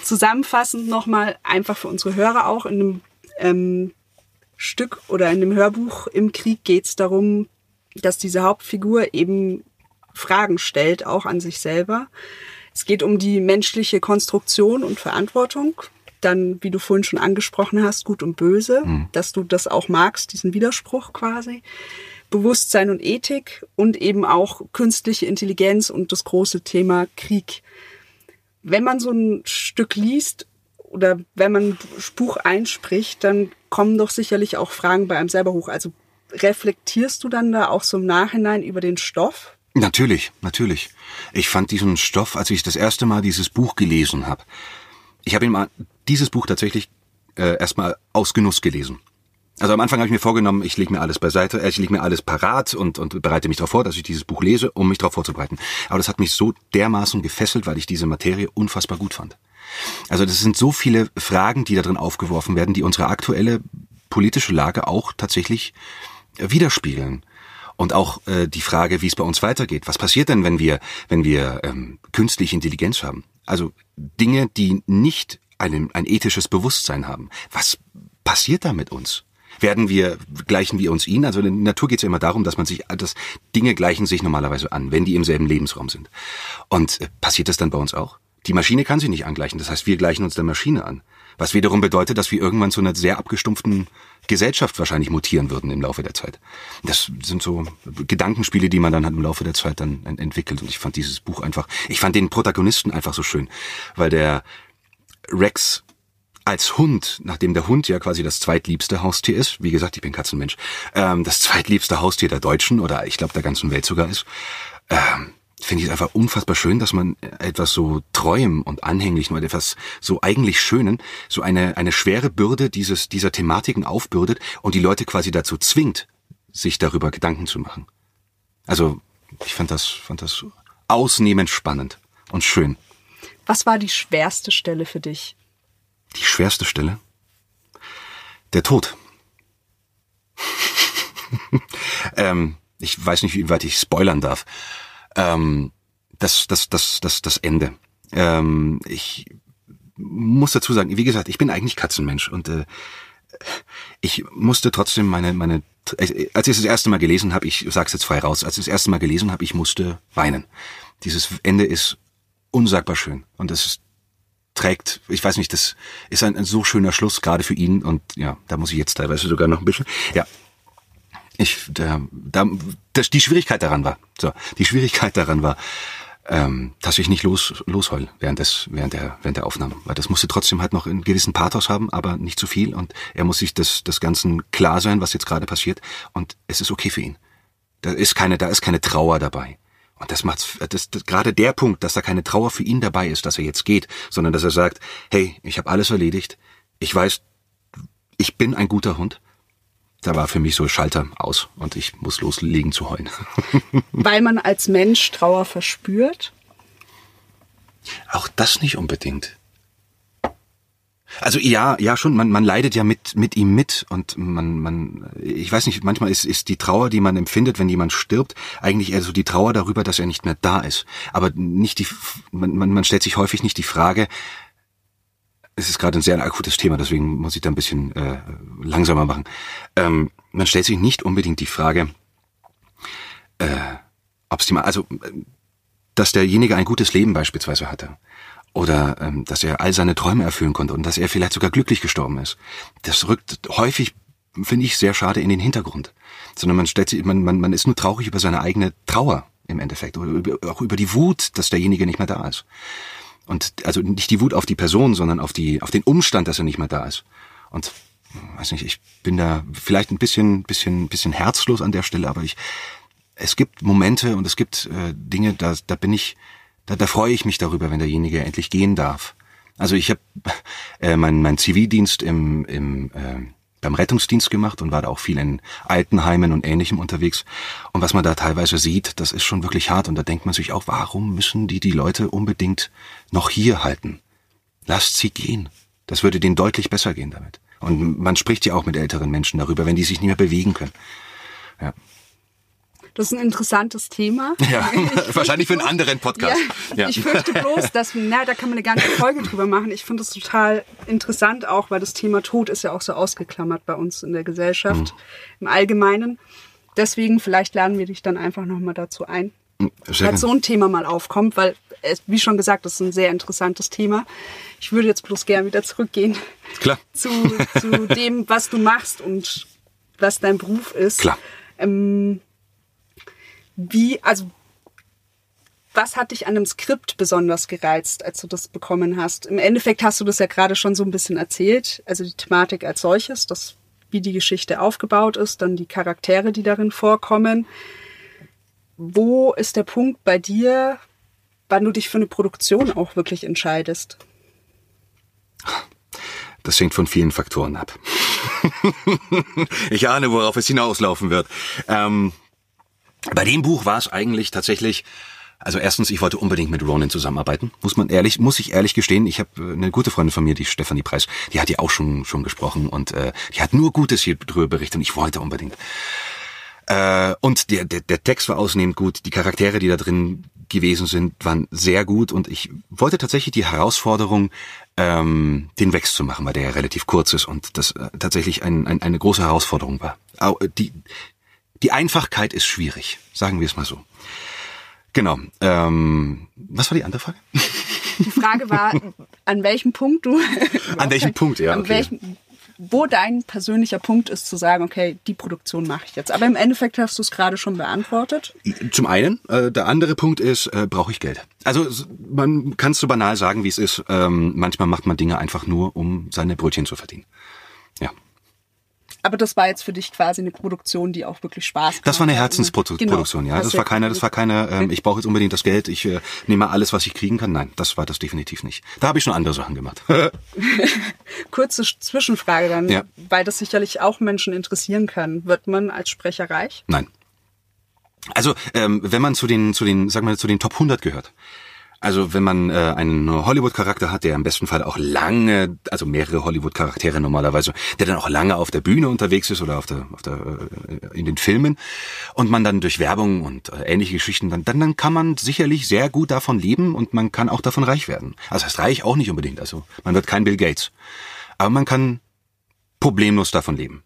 Zusammenfassend nochmal einfach für unsere Hörer auch in einem ähm, Stück oder in dem Hörbuch im Krieg geht es darum, dass diese Hauptfigur eben Fragen stellt, auch an sich selber. Es geht um die menschliche Konstruktion und Verantwortung. Dann, wie du vorhin schon angesprochen hast, gut und böse, mhm. dass du das auch magst, diesen Widerspruch quasi. Bewusstsein und Ethik und eben auch künstliche Intelligenz und das große Thema Krieg. Wenn man so ein Stück liest oder wenn man Buch einspricht, dann kommen doch sicherlich auch Fragen bei einem selber hoch. Also reflektierst du dann da auch so im Nachhinein über den Stoff? Natürlich, natürlich. Ich fand diesen Stoff, als ich das erste Mal dieses Buch gelesen habe, ich habe mal dieses Buch tatsächlich äh, erstmal aus Genuss gelesen. Also am Anfang habe ich mir vorgenommen, ich lege mir alles beiseite, äh, ich lege mir alles parat und, und bereite mich darauf vor, dass ich dieses Buch lese, um mich darauf vorzubereiten. Aber das hat mich so dermaßen gefesselt, weil ich diese Materie unfassbar gut fand. Also das sind so viele Fragen, die da drin aufgeworfen werden, die unsere aktuelle politische Lage auch tatsächlich widerspiegeln. Und auch äh, die Frage, wie es bei uns weitergeht. Was passiert denn, wenn wir, wenn wir ähm, künstliche Intelligenz haben? Also Dinge, die nicht ein, ein ethisches Bewusstsein haben. Was passiert da mit uns? Werden wir, gleichen wir uns ihnen? Also in der Natur geht es ja immer darum, dass man sich, dass Dinge gleichen sich normalerweise an, wenn die im selben Lebensraum sind. Und äh, passiert das dann bei uns auch? Die Maschine kann sich nicht angleichen. Das heißt, wir gleichen uns der Maschine an. Was wiederum bedeutet, dass wir irgendwann zu einer sehr abgestumpften Gesellschaft wahrscheinlich mutieren würden im Laufe der Zeit. Das sind so Gedankenspiele, die man dann halt im Laufe der Zeit dann entwickelt. Und ich fand dieses Buch einfach, ich fand den Protagonisten einfach so schön, weil der Rex als Hund, nachdem der Hund ja quasi das zweitliebste Haustier ist, wie gesagt, ich bin Katzenmensch, ähm, das zweitliebste Haustier der Deutschen oder ich glaube der ganzen Welt sogar ist, ähm, finde ich es einfach unfassbar schön, dass man etwas so treuem und anhänglichen oder etwas so eigentlich Schönen, so eine, eine schwere Bürde dieses, dieser Thematiken aufbürdet und die Leute quasi dazu zwingt, sich darüber Gedanken zu machen. Also, ich fand das, fand das ausnehmend spannend und schön. Was war die schwerste Stelle für dich? Die schwerste Stelle? Der Tod. [laughs] ähm, ich weiß nicht, wie weit ich spoilern darf ähm, das, das, das, das, das Ende. Ähm, ich muss dazu sagen, wie gesagt, ich bin eigentlich Katzenmensch und äh, ich musste trotzdem meine, meine, als ich es das erste Mal gelesen habe, ich sag's jetzt frei raus, als ich das erste Mal gelesen habe, ich musste weinen. Dieses Ende ist unsagbar schön und es trägt, ich weiß nicht, das ist ein, ein so schöner Schluss gerade für ihn und ja, da muss ich jetzt teilweise sogar noch ein bisschen, ja, ich, da, da, das, die Schwierigkeit daran war, so, die Schwierigkeit daran war, ähm, dass ich nicht los, losheul während des, während der, während der Aufnahme. Weil das musste trotzdem halt noch einen gewissen Pathos haben, aber nicht zu viel und er muss sich des, des Ganzen klar sein, was jetzt gerade passiert und es ist okay für ihn. Da ist keine, da ist keine Trauer dabei. Und das macht das, das, gerade der Punkt, dass da keine Trauer für ihn dabei ist, dass er jetzt geht, sondern dass er sagt, hey, ich habe alles erledigt, ich weiß, ich bin ein guter Hund da war für mich so Schalter aus und ich muss loslegen zu heulen. [laughs] Weil man als Mensch Trauer verspürt? Auch das nicht unbedingt. Also ja, ja schon, man, man leidet ja mit, mit ihm mit und man, man, ich weiß nicht, manchmal ist, ist die Trauer, die man empfindet, wenn jemand stirbt, eigentlich eher so die Trauer darüber, dass er nicht mehr da ist. Aber nicht die, man, man, man stellt sich häufig nicht die Frage, es ist gerade ein sehr akutes Thema, deswegen muss ich da ein bisschen äh, langsamer machen. Ähm, man stellt sich nicht unbedingt die Frage, äh, Ob's die mal, also, dass derjenige ein gutes Leben beispielsweise hatte. Oder ähm, dass er all seine Träume erfüllen konnte und dass er vielleicht sogar glücklich gestorben ist. Das rückt häufig, finde ich, sehr schade in den Hintergrund. Sondern man stellt sich, man, man, man ist nur traurig über seine eigene Trauer im Endeffekt. Oder über, auch über die Wut, dass derjenige nicht mehr da ist. Und also nicht die Wut auf die Person, sondern auf die, auf den Umstand, dass er nicht mehr da ist. Und weiß nicht, ich bin da vielleicht ein bisschen, bisschen, bisschen herzlos an der Stelle, aber ich, es gibt Momente und es gibt äh, Dinge, da, da bin ich, da, da freue ich mich darüber, wenn derjenige endlich gehen darf. Also ich habe [laughs] äh, mein, mein Zivildienst im, im äh, beim Rettungsdienst gemacht und war da auch viel in Altenheimen und Ähnlichem unterwegs. Und was man da teilweise sieht, das ist schon wirklich hart. Und da denkt man sich auch, warum müssen die die Leute unbedingt noch hier halten? Lasst sie gehen. Das würde denen deutlich besser gehen damit. Und man spricht ja auch mit älteren Menschen darüber, wenn die sich nicht mehr bewegen können. Ja. Das ist ein interessantes Thema. Ja, [laughs] [laughs] wahrscheinlich für einen anderen Podcast. Ja, ja. Ich fürchte bloß, dass, na, da kann man eine ganze Folge drüber machen. Ich finde es total interessant auch, weil das Thema Tod ist ja auch so ausgeklammert bei uns in der Gesellschaft mhm. im Allgemeinen. Deswegen, vielleicht laden wir dich dann einfach nochmal dazu ein. Sehr so ein Thema mal aufkommt, weil, es, wie schon gesagt, das ist ein sehr interessantes Thema. Ich würde jetzt bloß gern wieder zurückgehen Klar. Zu, zu dem, was du machst und was dein Beruf ist. Klar. Ähm, wie, also was hat dich an dem Skript besonders gereizt, als du das bekommen hast? Im Endeffekt hast du das ja gerade schon so ein bisschen erzählt, also die Thematik als solches, das, wie die Geschichte aufgebaut ist, dann die Charaktere, die darin vorkommen. Wo ist der Punkt bei dir, wann du dich für eine Produktion auch wirklich entscheidest? Das hängt von vielen Faktoren ab. [laughs] ich ahne, worauf es hinauslaufen wird. Ähm, bei dem Buch war es eigentlich tatsächlich, also erstens, ich wollte unbedingt mit Ronan zusammenarbeiten. Muss man ehrlich, muss ich ehrlich gestehen. Ich habe äh, eine gute Freundin von mir, die Stefanie Preis, die hat ja auch schon schon gesprochen und äh, die hat nur Gutes hier drüber berichtet und ich wollte unbedingt. Äh, und der, der, der Text war ausnehmend gut, die Charaktere, die da drin gewesen sind, waren sehr gut und ich wollte tatsächlich die Herausforderung, ähm, den Wechsel zu machen, weil der ja relativ kurz ist und das äh, tatsächlich ein, ein, eine große Herausforderung war. Äh, die, die Einfachkeit ist schwierig, sagen wir es mal so. Genau. Ähm, was war die andere Frage? Die Frage war, an welchem Punkt du. an welchem Punkt, ja. Okay. Welchem, wo dein persönlicher Punkt ist, zu sagen, okay, die Produktion mache ich jetzt. Aber im Endeffekt hast du es gerade schon beantwortet. Zum einen, äh, der andere Punkt ist, äh, brauche ich Geld. Also man kann es so banal sagen, wie es ist. Ähm, manchmal macht man Dinge einfach nur, um seine Brötchen zu verdienen. Aber das war jetzt für dich quasi eine Produktion, die auch wirklich Spaß macht. Das war eine Herzensproduktion, genau. ja. Das war keine, das war keine, ähm, ich brauche jetzt unbedingt das Geld, ich äh, nehme alles, was ich kriegen kann. Nein, das war das definitiv nicht. Da habe ich schon andere Sachen gemacht. [laughs] [laughs] Kurze Zwischenfrage dann, ja. weil das sicherlich auch Menschen interessieren kann. Wird man als Sprecher reich? Nein. Also, ähm, wenn man zu den, zu den, sagen wir, zu den Top 100 gehört, also wenn man äh, einen Hollywood-Charakter hat, der im besten Fall auch lange, also mehrere Hollywood-Charaktere normalerweise, der dann auch lange auf der Bühne unterwegs ist oder auf der, auf der äh, in den Filmen und man dann durch Werbung und äh, ähnliche Geschichten dann, dann dann kann man sicherlich sehr gut davon leben und man kann auch davon reich werden. Also heißt reich auch nicht unbedingt. Also man wird kein Bill Gates, aber man kann problemlos davon leben.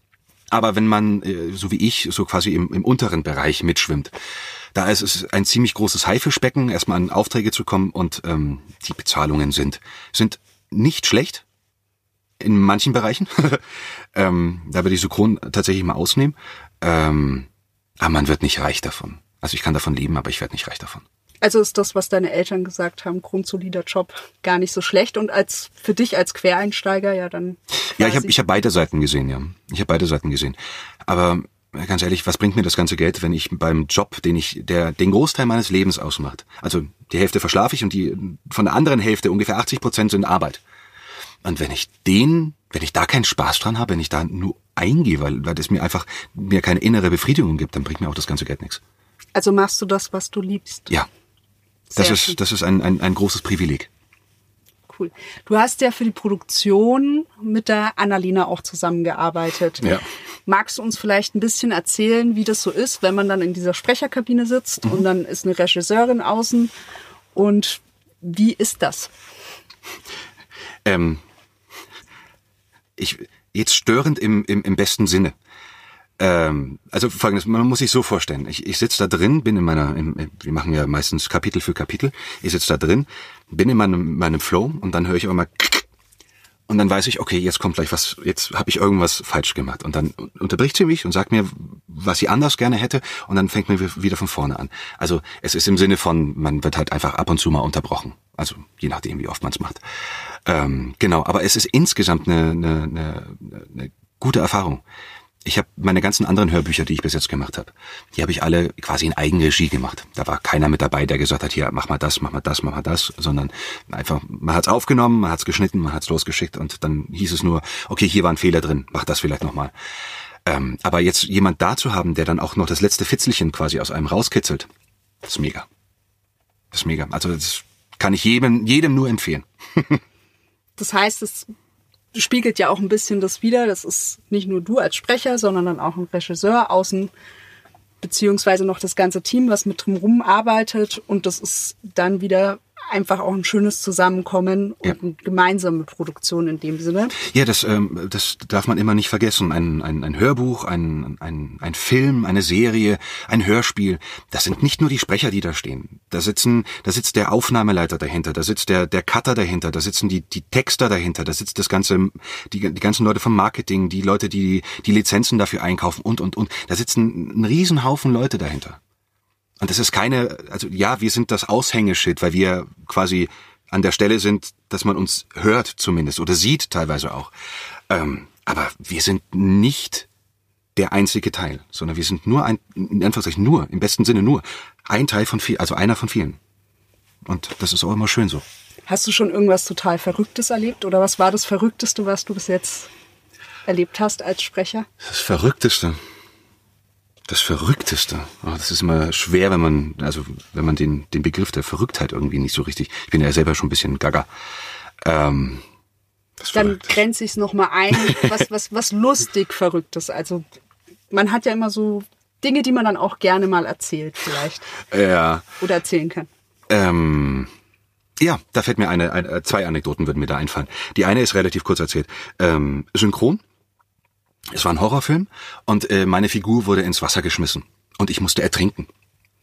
Aber wenn man, äh, so wie ich, so quasi im, im unteren Bereich mitschwimmt, da ist es ein ziemlich großes Haifischbecken, erstmal an Aufträge zu kommen und ähm, die Bezahlungen sind, sind nicht schlecht in manchen Bereichen. [laughs] ähm, da würde ich Synchron tatsächlich mal ausnehmen. Ähm, aber man wird nicht reich davon. Also ich kann davon leben, aber ich werde nicht reich davon. Also ist das, was deine Eltern gesagt haben, grundsolider Job, gar nicht so schlecht und als für dich als Quereinsteiger ja dann. Ja, ich habe ich hab beide Seiten gesehen, ja. Ich habe beide Seiten gesehen. Aber ganz ehrlich, was bringt mir das ganze Geld, wenn ich beim Job, den ich, der den Großteil meines Lebens ausmacht, also die Hälfte verschlafe ich und die von der anderen Hälfte ungefähr 80 Prozent sind Arbeit. Und wenn ich den, wenn ich da keinen Spaß dran habe, wenn ich da nur eingehe, weil, weil das mir einfach mir keine innere Befriedigung gibt, dann bringt mir auch das ganze Geld nichts. Also machst du das, was du liebst? Ja. Sehr das ist, das ist ein, ein, ein großes Privileg cool. Du hast ja für die Produktion mit der Annalena auch zusammengearbeitet. Ja. Magst du uns vielleicht ein bisschen erzählen, wie das so ist, wenn man dann in dieser Sprecherkabine sitzt mhm. und dann ist eine Regisseurin außen und wie ist das? Ähm, ich, jetzt störend im, im, im besten Sinne. Ähm, also folgendes, man muss sich so vorstellen. Ich, ich sitze da drin, bin in meiner, im, wir machen ja meistens Kapitel für Kapitel. Ich sitze da drin, bin in meinem, meinem Flow und dann höre ich auch mal und dann weiß ich, okay, jetzt kommt gleich was, jetzt habe ich irgendwas falsch gemacht. Und dann unterbricht sie mich und sagt mir, was sie anders gerne hätte, und dann fängt man wieder von vorne an. Also es ist im Sinne von, man wird halt einfach ab und zu mal unterbrochen. Also je nachdem, wie oft man es macht. Ähm, genau, aber es ist insgesamt eine, eine, eine, eine gute Erfahrung ich habe meine ganzen anderen Hörbücher, die ich bis jetzt gemacht habe, die habe ich alle quasi in Eigenregie gemacht. Da war keiner mit dabei, der gesagt hat, hier, mach mal das, mach mal das, mach mal das, sondern einfach, man hat's aufgenommen, man hat's geschnitten, man hat's losgeschickt und dann hieß es nur, okay, hier war ein Fehler drin, mach das vielleicht nochmal. Ähm, aber jetzt jemand da zu haben, der dann auch noch das letzte Fitzelchen quasi aus einem rauskitzelt, das ist mega. Das ist mega. Also das kann ich jedem, jedem nur empfehlen. [laughs] das heißt, es spiegelt ja auch ein bisschen das wieder. Das ist nicht nur du als Sprecher, sondern dann auch ein Regisseur außen, beziehungsweise noch das ganze Team, was mit drumherum arbeitet. Und das ist dann wieder einfach auch ein schönes Zusammenkommen und ja. eine gemeinsame Produktion in dem Sinne. Ja, das, ähm, das darf man immer nicht vergessen. Ein, ein, ein Hörbuch, ein, ein, ein Film, eine Serie, ein Hörspiel, das sind nicht nur die Sprecher, die da stehen. Da sitzen, da sitzt der Aufnahmeleiter dahinter, da sitzt der, der Cutter dahinter, da sitzen die, die Texter dahinter, da sitzt das ganze, die, die ganzen Leute vom Marketing, die Leute, die die Lizenzen dafür einkaufen und, und, und. Da sitzen ein Riesenhaufen Leute dahinter. Und das ist keine, also ja, wir sind das Aushängeschild, weil wir quasi an der Stelle sind, dass man uns hört zumindest oder sieht teilweise auch. Ähm, aber wir sind nicht der einzige Teil, sondern wir sind nur ein, in Anführungszeichen nur, im besten Sinne nur, ein Teil von viel, also einer von vielen. Und das ist auch immer schön so. Hast du schon irgendwas total Verrücktes erlebt oder was war das Verrückteste, was du bis jetzt erlebt hast als Sprecher? Das Verrückteste. Das Verrückteste. Oh, das ist immer schwer, wenn man, also wenn man den, den Begriff der Verrücktheit irgendwie nicht so richtig. Ich bin ja selber schon ein bisschen gaga. Ähm, Dann grenze ich es nochmal ein. Was, was, was lustig Verrücktes. Also man hat ja immer so Dinge, die man dann auch gerne mal erzählt, vielleicht. Ja. Oder erzählen kann. Ähm, ja, da fällt mir eine, eine, zwei Anekdoten würden mir da einfallen. Die eine ist relativ kurz erzählt. Ähm, Synchron es war ein Horrorfilm und äh, meine Figur wurde ins Wasser geschmissen und ich musste ertrinken.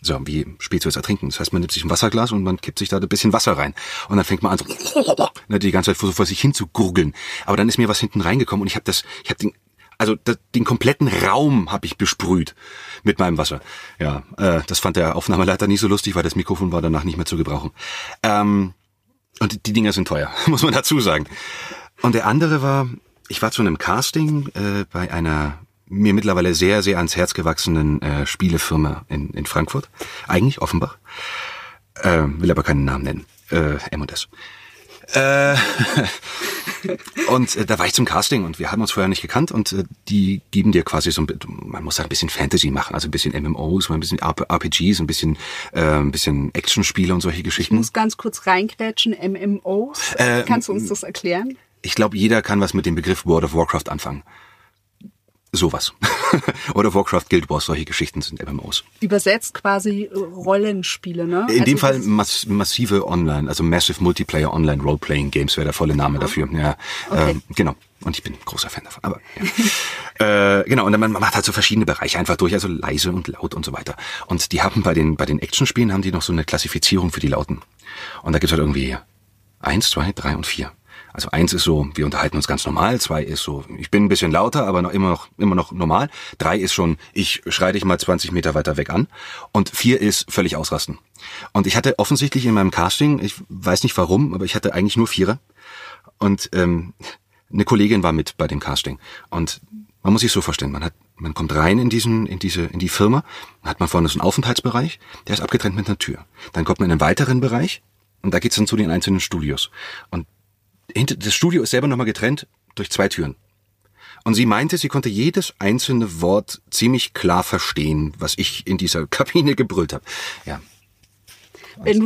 So, wie Spezies ertrinken. Das heißt, man nimmt sich ein Wasserglas und man kippt sich da ein bisschen Wasser rein. Und dann fängt man an, so, [laughs] ne, die ganze Zeit vor, vor sich hin zu gurgeln. Aber dann ist mir was hinten reingekommen und ich habe das, ich habe den, also das, den kompletten Raum habe ich besprüht mit meinem Wasser. Ja, äh, das fand der Aufnahmeleiter nicht so lustig, weil das Mikrofon war danach nicht mehr zu gebrauchen. Ähm, und die Dinger sind teuer, [laughs] muss man dazu sagen. Und der andere war, ich war zu einem Casting äh, bei einer mir mittlerweile sehr, sehr ans Herz gewachsenen äh, Spielefirma in, in Frankfurt. Eigentlich Offenbach. Äh, will aber keinen Namen nennen. Äh, M&S. Äh, [laughs] und äh, da war ich zum Casting und wir haben uns vorher nicht gekannt und äh, die geben dir quasi so ein man muss da ein bisschen Fantasy machen, also ein bisschen MMOs, ein bisschen RPGs, ein bisschen äh, ein bisschen Actionspiele und solche Geschichten. Ich muss ganz kurz reingrätschen, MMOs. Äh, Kannst du uns das erklären? Ich glaube, jeder kann was mit dem Begriff World of Warcraft anfangen. Sowas. [laughs] Oder Warcraft Guild Wars, solche Geschichten sind MMOs. Übersetzt quasi Rollenspiele, ne? In also dem Fall mass massive Online, also Massive Multiplayer Online Role-Playing Games wäre der volle Name Aha. dafür. Ja, okay. ähm, genau. Und ich bin großer Fan davon. Aber ja. [laughs] äh, genau. Und dann man macht halt so verschiedene Bereiche einfach durch, also leise und laut und so weiter. Und die haben bei den bei den Actionspielen haben die noch so eine Klassifizierung für die Lauten. Und da gibt's halt irgendwie eins, zwei, drei und vier. Also eins ist so, wir unterhalten uns ganz normal. Zwei ist so, ich bin ein bisschen lauter, aber noch immer noch, immer noch normal. Drei ist schon, ich schreie dich mal 20 Meter weiter weg an. Und vier ist völlig ausrasten. Und ich hatte offensichtlich in meinem Casting, ich weiß nicht warum, aber ich hatte eigentlich nur Vierer. Und ähm, eine Kollegin war mit bei dem Casting. Und man muss sich so vorstellen, man hat, man kommt rein in diesen, in diese, in die Firma, hat man vorne so einen Aufenthaltsbereich, der ist abgetrennt mit einer Tür. Dann kommt man in einen weiteren Bereich und da geht's dann zu den einzelnen Studios. Und das Studio ist selber nochmal getrennt durch zwei Türen. Und sie meinte, sie konnte jedes einzelne Wort ziemlich klar verstehen, was ich in dieser [laughs] Kabine gebrüllt habe. Ja.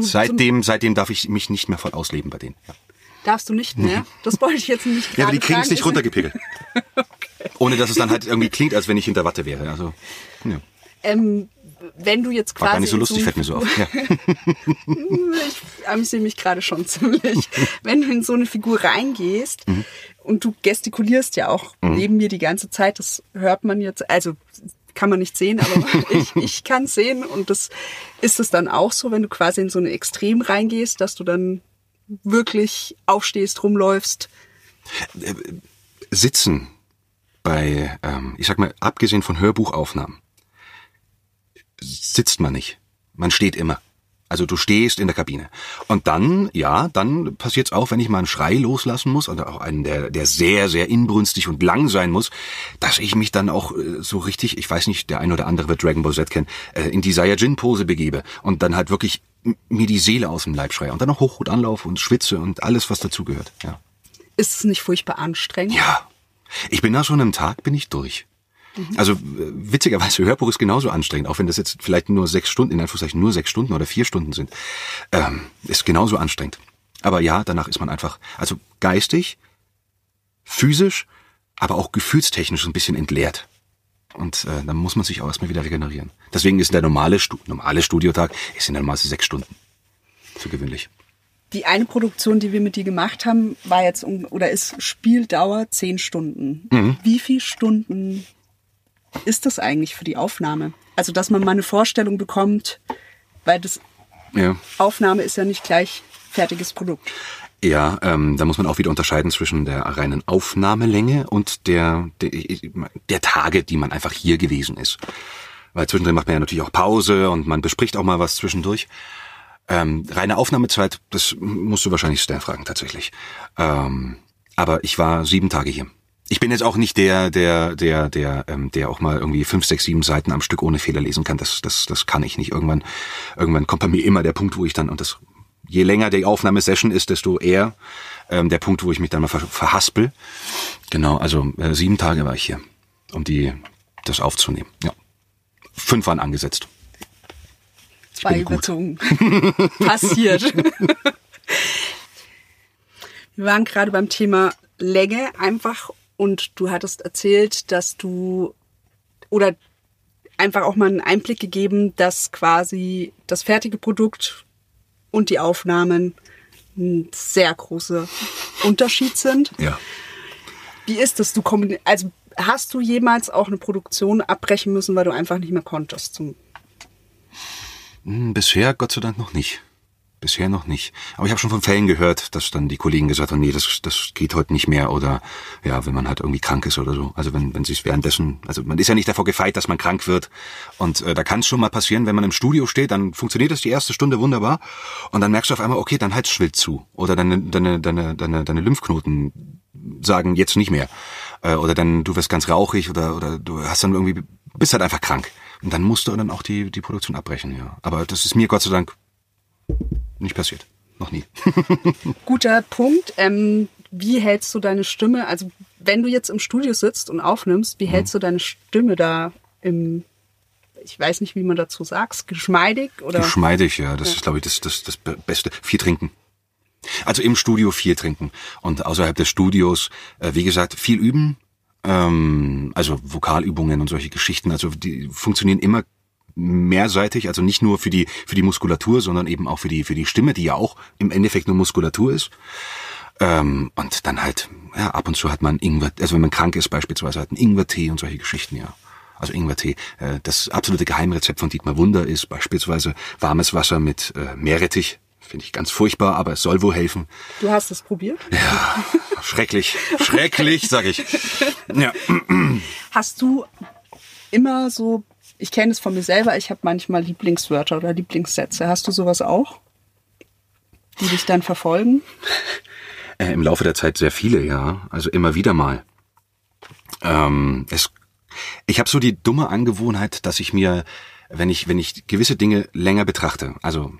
seitdem, seitdem darf ich mich nicht mehr voll ausleben bei denen. Ja. Darfst du nicht mehr? Mhm. Das wollte ich jetzt nicht Ja, aber die kriegen es nicht runtergepickelt. [laughs] okay. Ohne dass es dann halt irgendwie klingt, als wenn ich hinter Watte wäre. Also, ja. Ähm, wenn du jetzt quasi. War gar nicht so lustig, fällt mir so auf. Ja. [laughs] ich amüsiere mich gerade schon ziemlich. wenn du in so eine Figur reingehst mhm. und du gestikulierst ja auch mhm. neben mir die ganze Zeit, das hört man jetzt, also kann man nicht sehen, aber [laughs] ich, ich kann sehen. Und das ist es dann auch so, wenn du quasi in so ein Extrem reingehst, dass du dann wirklich aufstehst, rumläufst. Äh, sitzen bei, ähm, ich sag mal, abgesehen von Hörbuchaufnahmen, sitzt man nicht. Man steht immer. Also du stehst in der Kabine. Und dann, ja, dann passiert's auch, wenn ich mal einen Schrei loslassen muss, oder auch einen, der, der sehr, sehr inbrünstig und lang sein muss, dass ich mich dann auch äh, so richtig, ich weiß nicht, der ein oder andere wird Dragon Ball Z kennen, äh, in die Saiyajin-Pose begebe und dann halt wirklich mir die Seele aus dem Leib schreie und dann noch Hochrot anlaufe und schwitze und alles, was dazugehört, ja. Ist es nicht furchtbar anstrengend? Ja. Ich bin nach so einem Tag, bin ich durch. Mhm. Also äh, witzigerweise, Hörbuch ist genauso anstrengend, auch wenn das jetzt vielleicht nur sechs Stunden, in Anführungszeichen nur sechs Stunden oder vier Stunden sind, ähm, ist genauso anstrengend. Aber ja, danach ist man einfach, also geistig, physisch, aber auch gefühlstechnisch ein bisschen entleert. Und äh, dann muss man sich auch erstmal wieder regenerieren. Deswegen ist der normale, normale Studiotag ist in der Maße sechs Stunden. Für gewöhnlich. Die eine Produktion, die wir mit dir gemacht haben, war jetzt um, oder ist Spieldauer zehn Stunden. Mhm. Wie viele Stunden ist das eigentlich für die Aufnahme? Also, dass man mal eine Vorstellung bekommt, weil das ja. Aufnahme ist ja nicht gleich fertiges Produkt. Ja, ähm, da muss man auch wieder unterscheiden zwischen der reinen Aufnahmelänge und der, der, der Tage, die man einfach hier gewesen ist. Weil zwischendrin macht man ja natürlich auch Pause und man bespricht auch mal was zwischendurch. Ähm, reine Aufnahmezeit, das musst du wahrscheinlich Stan fragen tatsächlich. Ähm, aber ich war sieben Tage hier. Ich bin jetzt auch nicht der, der, der, der, ähm, der auch mal irgendwie fünf, sechs, sieben Seiten am Stück ohne Fehler lesen kann. Das, das, das kann ich nicht. Irgendwann, irgendwann kommt bei mir immer der Punkt, wo ich dann und das, je länger die Aufnahmesession ist, desto eher ähm, der Punkt, wo ich mich dann mal ver verhaspel. Genau, also äh, sieben Tage war ich hier, um die das aufzunehmen. Ja, fünf waren angesetzt. Zwei überzogen. [laughs] Passiert. [laughs] Wir waren gerade beim Thema Länge einfach und du hattest erzählt, dass du oder einfach auch mal einen Einblick gegeben, dass quasi das fertige Produkt und die Aufnahmen ein sehr großer Unterschied sind. Ja. Wie ist das? Du also hast du jemals auch eine Produktion abbrechen müssen, weil du einfach nicht mehr konntest? Hm, Bisher Gott sei Dank noch nicht. Bisher noch nicht. Aber ich habe schon von Fällen gehört, dass dann die Kollegen gesagt haben, nee, das, das geht heute nicht mehr oder ja, wenn man halt irgendwie krank ist oder so. Also wenn, wenn sie es währenddessen, also man ist ja nicht davor gefeit, dass man krank wird. Und äh, da kann es schon mal passieren, wenn man im Studio steht, dann funktioniert das die erste Stunde wunderbar und dann merkst du auf einmal, okay, dein Hals schwillt zu oder deine, deine, deine, deine, deine Lymphknoten sagen jetzt nicht mehr. Äh, oder dann du wirst ganz rauchig oder, oder du hast dann irgendwie, bist halt einfach krank. Und dann musst du dann auch die, die Produktion abbrechen, ja. Aber das ist mir Gott sei Dank nicht passiert. Noch nie. [laughs] Guter Punkt. Ähm, wie hältst du deine Stimme? Also, wenn du jetzt im Studio sitzt und aufnimmst, wie hältst du deine Stimme da im, ich weiß nicht, wie man dazu sagt, geschmeidig oder? Geschmeidig, ja. Das ja. ist, glaube ich, das, das, das Beste. Viel trinken. Also im Studio viel trinken und außerhalb des Studios, äh, wie gesagt, viel üben. Ähm, also Vokalübungen und solche Geschichten. Also die funktionieren immer mehrseitig, also nicht nur für die für die Muskulatur, sondern eben auch für die für die Stimme, die ja auch im Endeffekt nur Muskulatur ist. Ähm, und dann halt ja, ab und zu hat man Ingwer, also wenn man krank ist beispielsweise, hat ein Ingwertee und solche Geschichten, ja. Also Ingwertee. Äh, das absolute Geheimrezept von Dietmar Wunder ist beispielsweise warmes Wasser mit äh, Meerrettich. Finde ich ganz furchtbar, aber es soll wohl helfen. Du hast es probiert? Ja, schrecklich. [laughs] Schrecklich, sag ich. Ja. Hast du immer so ich kenne es von mir selber, ich habe manchmal Lieblingswörter oder Lieblingssätze. Hast du sowas auch? Die dich dann verfolgen? [laughs] Äh, Im Laufe der Zeit sehr viele, ja. Also immer wieder mal. Ähm, es, ich habe so die dumme Angewohnheit, dass ich mir, wenn ich, wenn ich gewisse Dinge länger betrachte, also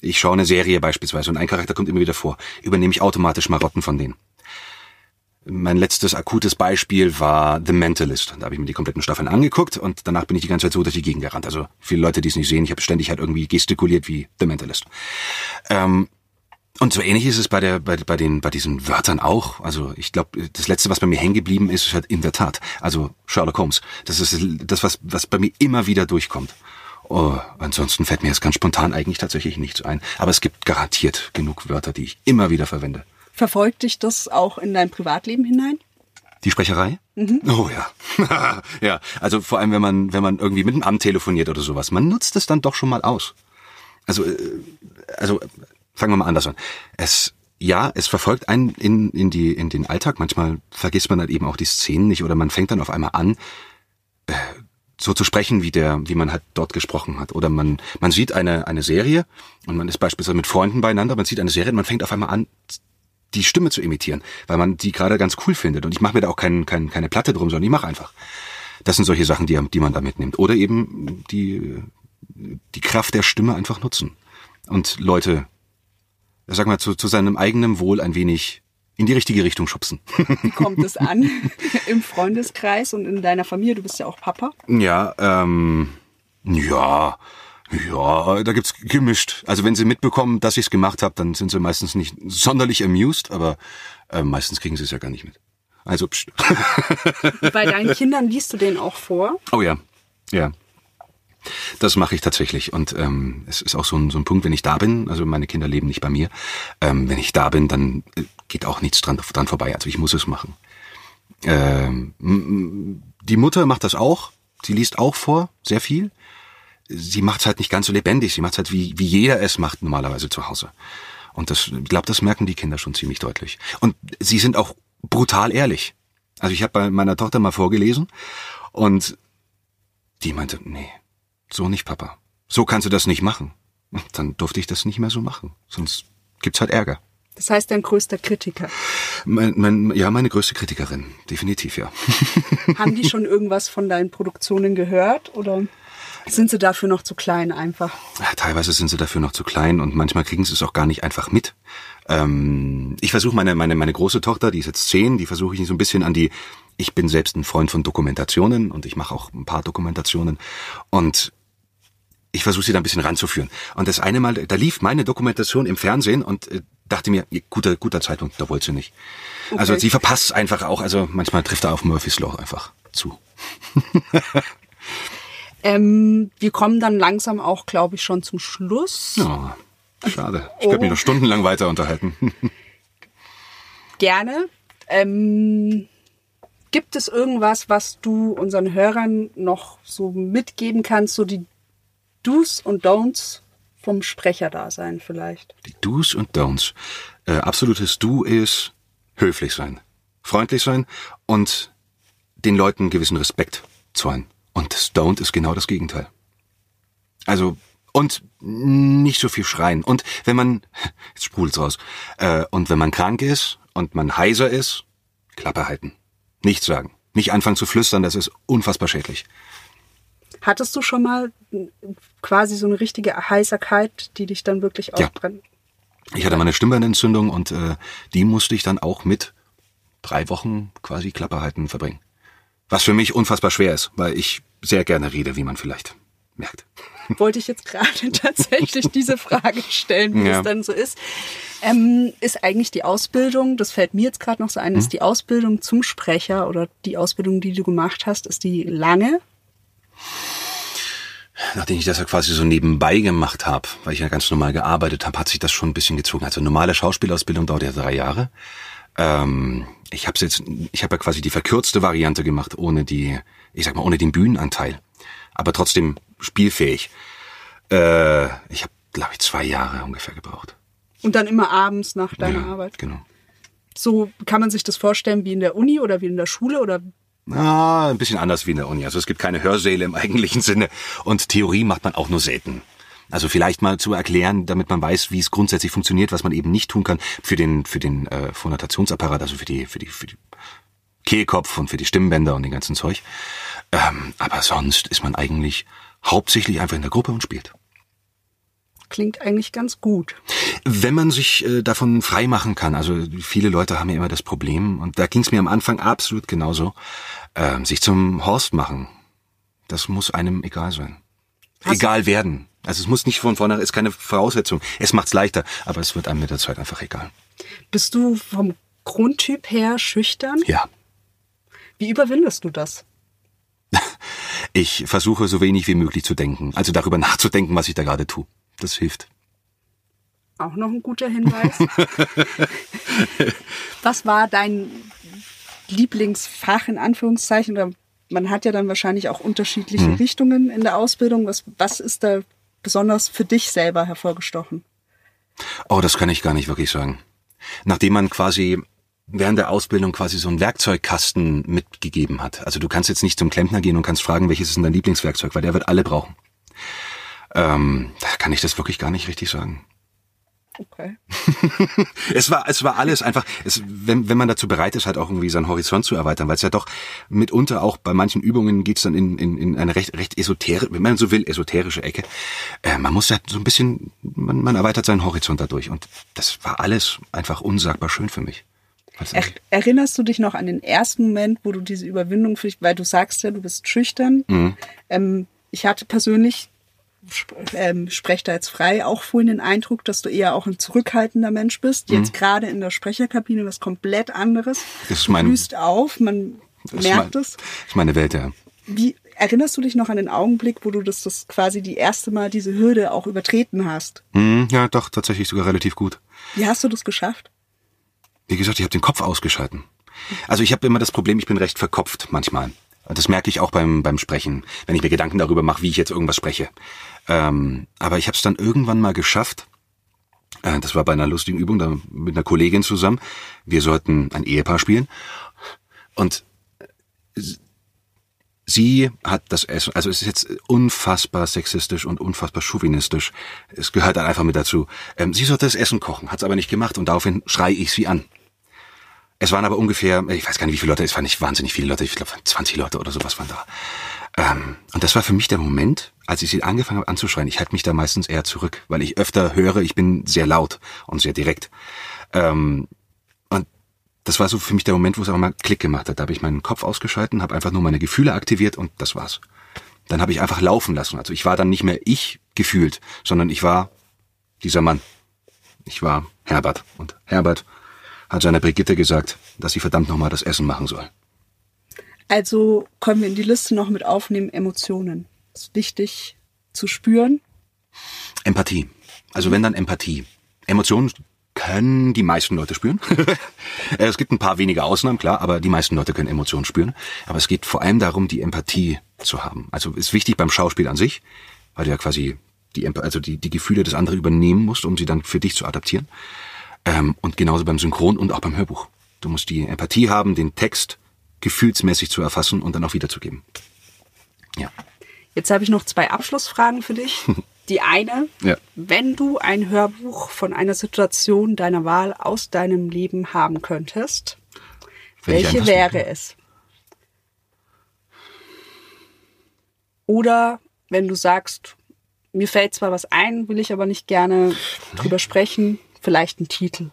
ich schaue eine Serie beispielsweise und ein Charakter kommt immer wieder vor, übernehme ich automatisch Marotten von denen. Mein letztes akutes Beispiel war The Mentalist. Da habe ich mir die kompletten Staffeln angeguckt und danach bin ich die ganze Zeit so durch die Gegend gerannt. Also viele Leute, die es nicht sehen, ich habe ständig halt irgendwie gestikuliert wie The Mentalist. Ähm, und so ähnlich ist es bei der bei, bei den bei diesen Wörtern auch. Also ich glaube, das letzte, was bei mir hängen geblieben ist, ist halt in der Tat. Also Sherlock Holmes. Das ist das, was was bei mir immer wieder durchkommt. Oh, ansonsten fällt mir jetzt ganz spontan eigentlich tatsächlich nichts ein. Aber es gibt garantiert genug Wörter, die ich immer wieder verwende. Verfolgt dich das auch in dein Privatleben hinein? Die Sprecherei? Mhm. Oh ja. [laughs] ja, also vor allem, wenn man, wenn man irgendwie mit einem Amt telefoniert oder sowas. Man nutzt es dann doch schon mal aus. Also, äh, also fangen wir mal anders an. Es, ja, es verfolgt einen in, in, die, in den Alltag. Manchmal vergisst man halt eben auch die Szenen nicht oder man fängt dann auf einmal an, äh, so zu sprechen, wie der, wie man halt dort gesprochen hat. Oder man, man sieht eine, eine Serie und man ist beispielsweise mit Freunden beieinander, man sieht eine Serie und man fängt auf einmal an, die Stimme zu imitieren, weil man die gerade ganz cool findet. Und ich mache mir da auch kein, kein, keine Platte drum, sondern ich mache einfach. Das sind solche Sachen, die, die man da mitnimmt. Oder eben die, die Kraft der Stimme einfach nutzen. Und Leute, sag mal, zu, zu seinem eigenen Wohl ein wenig in die richtige Richtung schubsen. Wie kommt es an [laughs] im Freundeskreis und in deiner Familie? Du bist ja auch Papa. Ja, ähm, ja, ja, da gibt's gemischt. Also wenn sie mitbekommen, dass ich's gemacht habe, dann sind sie meistens nicht sonderlich amused, aber äh, meistens kriegen sie es ja gar nicht mit. Also pst. [laughs] Bei deinen Kindern liest du den auch vor? Oh ja, ja. Das mache ich tatsächlich. Und ähm, es ist auch so ein, so ein Punkt, wenn ich da bin, also meine Kinder leben nicht bei mir, ähm, wenn ich da bin, dann äh, geht auch nichts dran, dran vorbei. Also ich muss es machen. Ähm, die Mutter macht das auch. Sie liest auch vor, sehr viel sie macht es halt nicht ganz so lebendig. Sie macht es halt wie, wie jeder es macht normalerweise zu Hause. Und das, ich glaube, das merken die Kinder schon ziemlich deutlich. Und sie sind auch brutal ehrlich. Also ich habe bei meiner Tochter mal vorgelesen und die meinte, nee, so nicht, Papa. So kannst du das nicht machen. Und dann durfte ich das nicht mehr so machen. Sonst gibt's halt Ärger. Das heißt, dein größter Kritiker? Mein, mein, ja, meine größte Kritikerin, definitiv, ja. Haben die schon irgendwas von deinen Produktionen gehört oder? Sind sie dafür noch zu klein einfach? Ja, teilweise sind sie dafür noch zu klein und manchmal kriegen sie es auch gar nicht einfach mit. Ähm, ich versuche meine, meine, meine große Tochter, die ist jetzt zehn, die versuche ich so ein bisschen an die, ich bin selbst ein Freund von Dokumentationen und ich mache auch ein paar Dokumentationen und ich versuche sie da ein bisschen ranzuführen. Und das eine Mal, da lief meine Dokumentation im Fernsehen und äh, dachte mir, guter, guter Zeitpunkt, da wollte sie nicht. Okay. Also sie verpasst einfach auch, also manchmal trifft er auf Murphys Law einfach zu. [laughs] Ähm, wir kommen dann langsam auch, glaube ich, schon zum Schluss. Oh, schade. Ich oh. könnte mich noch stundenlang weiter unterhalten. [laughs] Gerne. Ähm, gibt es irgendwas, was du unseren Hörern noch so mitgeben kannst, so die Do's und Don'ts vom Sprecherdasein vielleicht? Die Do's und Don'ts. Äh, absolutes Do ist höflich sein, freundlich sein und den Leuten gewissen Respekt zollen. Und Stoned ist genau das Gegenteil. Also, und nicht so viel schreien. Und wenn man, [laughs] jetzt sprudelt's raus, äh, und wenn man krank ist und man heiser ist, Klappe halten. Nichts sagen. Nicht anfangen zu flüstern, das ist unfassbar schädlich. Hattest du schon mal quasi so eine richtige Heiserkeit, die dich dann wirklich ausbrennt? Ja. Ich hatte mal eine Stimmbandentzündung und äh, die musste ich dann auch mit drei Wochen quasi Klappe halten verbringen. Was für mich unfassbar schwer ist, weil ich sehr gerne rede, wie man vielleicht merkt. [laughs] Wollte ich jetzt gerade tatsächlich diese Frage stellen, wie ja. es dann so ist. Ähm, ist eigentlich die Ausbildung, das fällt mir jetzt gerade noch so ein, hm? ist die Ausbildung zum Sprecher oder die Ausbildung, die du gemacht hast, ist die lange? Nachdem ich das ja quasi so nebenbei gemacht habe, weil ich ja ganz normal gearbeitet habe, hat sich das schon ein bisschen gezogen. Also normale Schauspielausbildung dauert ja drei Jahre. Ähm, ich habe jetzt, ich habe ja quasi die verkürzte Variante gemacht, ohne die, ich sag mal, ohne den Bühnenanteil, aber trotzdem spielfähig. Äh, ich habe, glaube ich, zwei Jahre ungefähr gebraucht. Und dann immer abends nach deiner ja, Arbeit. Genau. So kann man sich das vorstellen wie in der Uni oder wie in der Schule oder Ah, ein bisschen anders wie in der Uni. Also es gibt keine Hörsäle im eigentlichen Sinne und Theorie macht man auch nur selten. Also vielleicht mal zu erklären, damit man weiß, wie es grundsätzlich funktioniert, was man eben nicht tun kann für den für den äh, Phonatationsapparat, also für die für die für die Kehlkopf und für die Stimmbänder und den ganzen Zeug. Ähm, aber sonst ist man eigentlich hauptsächlich einfach in der Gruppe und spielt. Klingt eigentlich ganz gut. Wenn man sich äh, davon frei machen kann, also viele Leute haben ja immer das Problem, und da ging es mir am Anfang absolut genauso, äh, sich zum Horst machen. Das muss einem egal sein. Hast egal werden. Also es muss nicht von vornherein, ist keine Voraussetzung. Es macht's leichter, aber es wird einem mit der Zeit einfach egal. Bist du vom Grundtyp her schüchtern? Ja. Wie überwindest du das? [laughs] Ich versuche so wenig wie möglich zu denken, also darüber [laughs] nachzudenken, was ich da gerade tue. Das hilft. Auch noch ein guter Hinweis. [laughs] was war dein Lieblingsfach in Anführungszeichen? Oder man hat ja dann wahrscheinlich auch unterschiedliche mhm. Richtungen in der Ausbildung. Was, was ist da besonders für dich selber hervorgestochen? Oh, das kann ich gar nicht wirklich sagen. Nachdem man quasi während der Ausbildung quasi so einen Werkzeugkasten mitgegeben hat. Also du kannst jetzt nicht zum Klempner gehen und kannst fragen, welches ist denn dein Lieblingswerkzeug, weil der wird alle brauchen. Ähm, da kann ich das wirklich gar nicht richtig sagen. Okay. [laughs] es war es war alles einfach, es, wenn, wenn man dazu bereit ist, halt auch irgendwie seinen Horizont zu erweitern, weil es ja doch mitunter auch bei manchen Übungen geht's dann in, in, in eine recht recht esoterische, wenn man so will, esoterische Ecke. Äh, man muss ja so ein bisschen, man, man erweitert seinen Horizont dadurch und das war alles einfach unsagbar schön für mich. Er, erinnerst du dich noch an den ersten Moment, wo du diese Überwindung, weil du sagst ja, du bist schüchtern. Mhm. Ähm, ich hatte persönlich ähm, spreche da jetzt frei, auch vorhin den Eindruck, dass du eher auch ein zurückhaltender Mensch bist. Jetzt mhm. gerade in der Sprecherkabine was komplett anderes. Das ist mein, du blühst auf, man merkt es. Das ist meine Welt, ja. Wie erinnerst du dich noch an den Augenblick, wo du das, das quasi die erste Mal diese Hürde auch übertreten hast? Mhm, ja, doch, tatsächlich sogar relativ gut. Wie hast du das geschafft? Wie gesagt, ich habe den Kopf ausgeschalten. Also ich habe immer das Problem, ich bin recht verkopft manchmal. Das merke ich auch beim, beim Sprechen, wenn ich mir Gedanken darüber mache, wie ich jetzt irgendwas spreche. Ähm, aber ich habe es dann irgendwann mal geschafft. Äh, das war bei einer lustigen Übung da mit einer Kollegin zusammen. Wir sollten ein Ehepaar spielen. Und sie hat das Essen, also es ist jetzt unfassbar sexistisch und unfassbar chauvinistisch. Es gehört dann einfach mit dazu. Ähm, sie sollte das Essen kochen, hat es aber nicht gemacht und daraufhin schrei ich sie an. Es waren aber ungefähr, ich weiß gar nicht, wie viele Leute, es waren nicht wahnsinnig viele Leute, ich glaube 20 Leute oder sowas waren da. Ähm, und das war für mich der Moment, als ich sie angefangen habe anzuschreien. Ich halte mich da meistens eher zurück, weil ich öfter höre, ich bin sehr laut und sehr direkt. Ähm, und das war so für mich der Moment, wo es auch mal Klick gemacht hat. Da habe ich meinen Kopf ausgeschalten, habe einfach nur meine Gefühle aktiviert und das war's. Dann habe ich einfach laufen lassen. Also ich war dann nicht mehr ich gefühlt, sondern ich war dieser Mann. Ich war Herbert. Und Herbert hat seiner Brigitte gesagt, dass sie verdammt nochmal das Essen machen soll. Also können wir in die Liste noch mit aufnehmen, Emotionen. Das ist wichtig zu spüren. Empathie. Also wenn dann Empathie. Emotionen können die meisten Leute spüren. [laughs] es gibt ein paar wenige Ausnahmen, klar, aber die meisten Leute können Emotionen spüren. Aber es geht vor allem darum, die Empathie zu haben. Also ist wichtig beim Schauspiel an sich, weil du ja quasi die, also die, die Gefühle des anderen übernehmen musst, um sie dann für dich zu adaptieren. Ähm, und genauso beim Synchron und auch beim Hörbuch. Du musst die Empathie haben, den Text gefühlsmäßig zu erfassen und dann auch wiederzugeben. Ja. Jetzt habe ich noch zwei Abschlussfragen für dich. [laughs] Die eine, ja. wenn du ein Hörbuch von einer Situation deiner Wahl aus deinem Leben haben könntest, wenn welche wäre es? Oder wenn du sagst, mir fällt zwar was ein, will ich aber nicht gerne drüber sprechen, vielleicht ein Titel.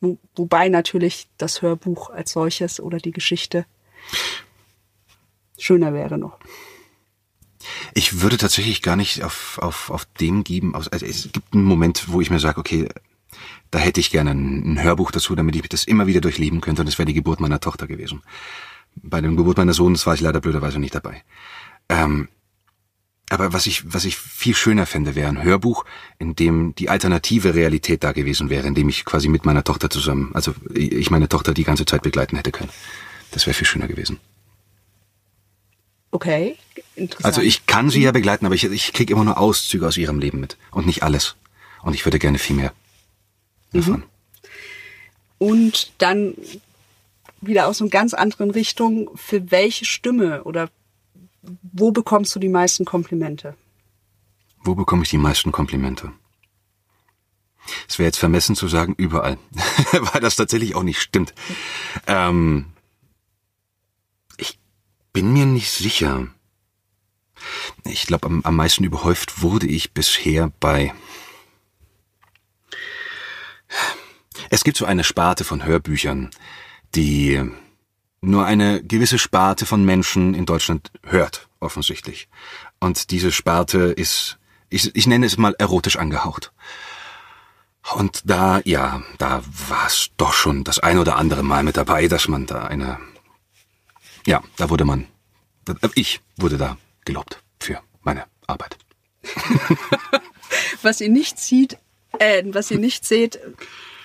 Wo, wobei natürlich das Hörbuch als solches oder die Geschichte schöner wäre noch. Ich würde tatsächlich gar nicht auf, auf, auf dem geben. Also es gibt einen Moment, wo ich mir sage, okay, da hätte ich gerne ein, ein Hörbuch dazu, damit ich das immer wieder durchleben könnte. Und das wäre die Geburt meiner Tochter gewesen. Bei der Geburt meines Sohnes war ich leider blöderweise nicht dabei. Ähm, aber was ich, was ich viel schöner fände, wäre ein Hörbuch, in dem die alternative Realität da gewesen wäre, in dem ich quasi mit meiner Tochter zusammen, also ich meine Tochter die ganze Zeit begleiten hätte können. Das wäre viel schöner gewesen. Okay, interessant. Also ich kann sie ja begleiten, aber ich, ich kriege immer nur Auszüge aus ihrem Leben mit und nicht alles. Und ich würde gerne viel mehr davon. Mhm. Und dann wieder aus einer ganz anderen Richtung, für welche Stimme oder wo bekommst du die meisten Komplimente? Wo bekomme ich die meisten Komplimente? Es wäre jetzt vermessen zu sagen, überall, [laughs] weil das tatsächlich auch nicht stimmt. Ähm, ich bin mir nicht sicher. Ich glaube, am, am meisten überhäuft wurde ich bisher bei. Es gibt so eine Sparte von Hörbüchern, die nur eine gewisse Sparte von Menschen in Deutschland hört, offensichtlich. Und diese Sparte ist, ich, ich nenne es mal erotisch angehaucht. Und da, ja, da war es doch schon das ein oder andere Mal mit dabei, dass man da eine, ja, da wurde man, ich wurde da gelobt für meine Arbeit. [laughs] was ihr nicht sieht, äh, was ihr nicht seht,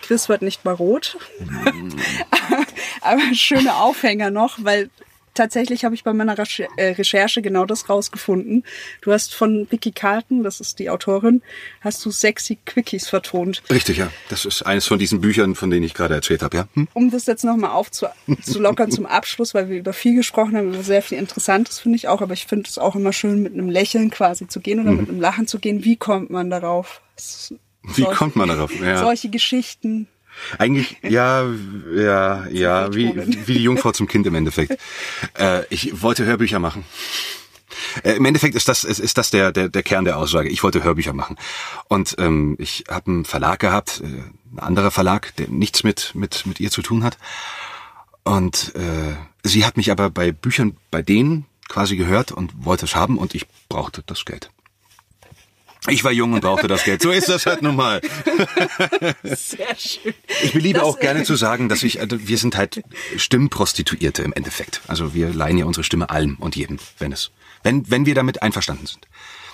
Chris wird nicht mal rot. [laughs] Aber schöne Aufhänger noch, weil tatsächlich habe ich bei meiner äh, Recherche genau das rausgefunden. Du hast von Vicky Carlton, das ist die Autorin, hast du sexy Quickies vertont. Richtig, ja. Das ist eines von diesen Büchern, von denen ich gerade erzählt habe, ja. Hm? Um das jetzt nochmal aufzulockern zum Abschluss, weil wir über viel gesprochen haben, über sehr viel Interessantes finde ich auch, aber ich finde es auch immer schön, mit einem Lächeln quasi zu gehen oder mhm. mit einem Lachen zu gehen. Wie kommt man darauf? Wie kommt man darauf? Ja. Solche Geschichten. Eigentlich, ja, ja, ja, wie, wie die Jungfrau zum Kind im Endeffekt. [laughs] Äh, ich wollte Hörbücher machen. Äh, Im Endeffekt ist das, ist, ist das der, der, der Kern der Aussage. Ich wollte Hörbücher machen. Und ähm, ich habe einen Verlag gehabt, äh, ein anderer Verlag, der nichts mit, mit, mit ihr zu tun hat. Und äh, sie hat mich aber bei Büchern bei denen quasi gehört und wollte es haben und ich brauchte das Geld. Ich war jung und brauchte das Geld. So ist das halt nun mal. Sehr schön. Ich beliebe das, auch gerne zu sagen, dass ich, also wir sind halt Stimmprostituierte im Endeffekt. Also wir leihen ja unsere Stimme allem und jedem, wenn es, wenn, wenn wir damit einverstanden sind.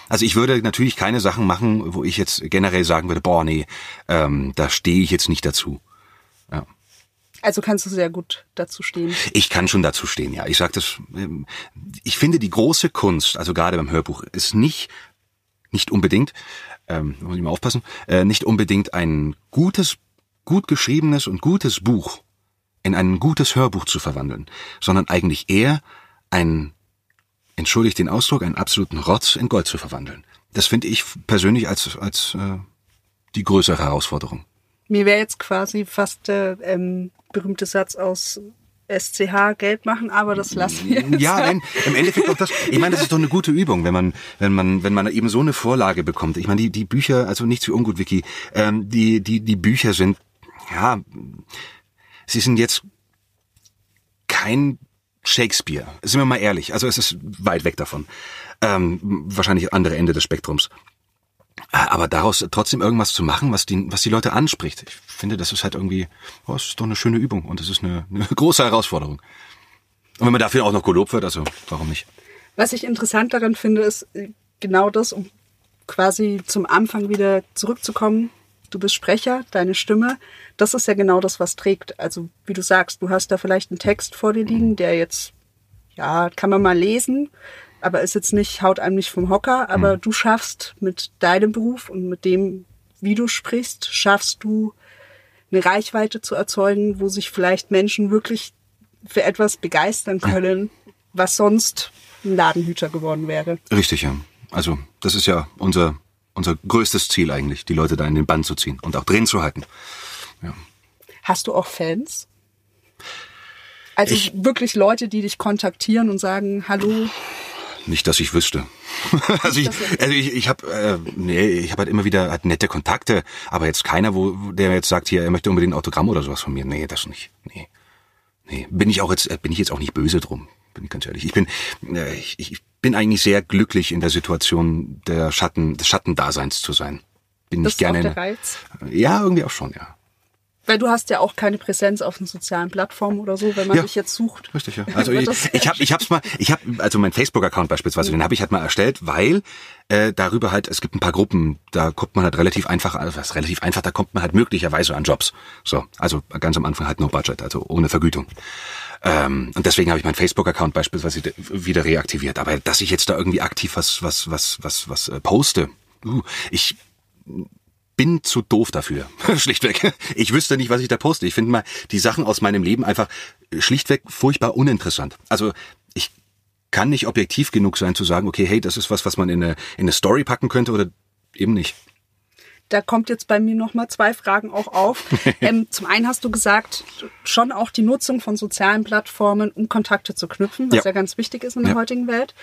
Also ich würde natürlich keine Sachen machen, wo ich jetzt generell sagen würde, boah, nee, ähm, da stehe ich jetzt nicht dazu. Ja. Also kannst du sehr gut dazu stehen. Ich kann schon dazu stehen, ja. Ich sage das. Ähm, ich finde die große Kunst, also gerade beim Hörbuch, ist nicht nicht unbedingt, ähm, muss ich mal aufpassen, äh, nicht unbedingt ein gutes, gut geschriebenes und gutes Buch in ein gutes Hörbuch zu verwandeln, sondern eigentlich eher ein, entschuldigt den Ausdruck, einen absoluten Rotz in Gold zu verwandeln. Das finde ich persönlich als, als äh, die größere Herausforderung. Mir wäre jetzt quasi fast der ähm, berühmte Satz aus SCH Geld machen, aber das lassen wir jetzt. Ja, nein, im Endeffekt auch das. Ich meine, das ist doch eine gute Übung, wenn man, wenn man, wenn man eben so eine Vorlage bekommt. Ich meine, die, die Bücher, also nicht zu ungut, Vicky, ähm, die, die, die Bücher sind, ja, sie sind jetzt kein Shakespeare. Sind wir mal ehrlich. Also es ist weit weg davon. Ähm, wahrscheinlich andere Ende des Spektrums. Äh, aber daraus trotzdem irgendwas zu machen, was die, was die Leute anspricht. Ich finde, das ist halt irgendwie, oh, das ist doch eine schöne Übung und das ist eine, eine [laughs] große Herausforderung. Und wenn man dafür auch noch gelobt wird, also warum nicht? Was ich interessant daran finde, ist äh, genau das, um quasi zum Anfang wieder zurückzukommen. Du bist Sprecher, deine Stimme, das ist ja genau das, was trägt. Also wie du sagst, du hast da vielleicht einen Text vor dir liegen, der jetzt, ja, kann man mal lesen, aber ist jetzt nicht, haut einem nicht vom Hocker, aber mhm. du schaffst mit deinem Beruf und mit dem, wie du sprichst, schaffst du eine Reichweite zu erzeugen, wo sich vielleicht Menschen wirklich für etwas begeistern können, [laughs] was sonst ein Ladenhüter geworden wäre. Richtig, ja. Also das ist ja unser, unser größtes Ziel eigentlich, die Leute da in den Bann zu ziehen und auch drin zu halten. Ja. Hast du auch Fans? Also ich, wirklich Leute, die dich kontaktieren und sagen, hallo, nicht, dass ich wüsste. [laughs] also ich, also ich, ich habe äh, nee, ich habe halt immer wieder halt nette Kontakte, aber jetzt keiner, wo der jetzt sagt, hier, er möchte unbedingt ein Autogramm oder sowas von mir. Nee, das nicht. Nee. Nee, bin ich auch jetzt äh, bin ich jetzt auch nicht böse drum, bin ich ganz ehrlich. Ich bin äh, ich, ich bin eigentlich sehr glücklich in der Situation der Schatten des Schattendaseins zu sein. Bin das nicht gerne ist auch der Reiz? Ja, irgendwie auch schon, ja. Weil du hast ja auch keine Präsenz auf den sozialen Plattformen oder so, wenn man ja, dich jetzt sucht. Richtig, ja. Also ich, ich habe ich hab's mal, ich habe also mein Facebook-Account beispielsweise, mhm. den habe ich halt mal erstellt, weil äh, darüber halt, es gibt ein paar Gruppen, da kommt man halt relativ einfach, also was relativ einfach, da kommt man halt möglicherweise an Jobs. So, also ganz am Anfang halt no budget, also ohne Vergütung. Ähm, und deswegen habe ich meinen Facebook-Account beispielsweise wieder reaktiviert. Aber dass ich jetzt da irgendwie aktiv was, was, was, was, was äh, poste, uh, ich bin zu doof dafür. [laughs] Schlichtweg. Ich wüsste nicht, was ich da poste. Ich finde mal die Sachen aus meinem Leben einfach schlichtweg furchtbar uninteressant. Also ich kann nicht objektiv genug sein zu sagen, okay, hey, das ist was, was man in eine, in eine Story packen könnte oder eben nicht. Da kommt jetzt bei mir noch mal zwei Fragen auch auf. [laughs] ähm, zum einen hast du gesagt, schon auch die Nutzung von sozialen Plattformen, um Kontakte zu knüpfen, was ja, ja ganz wichtig ist in der ja. heutigen Welt.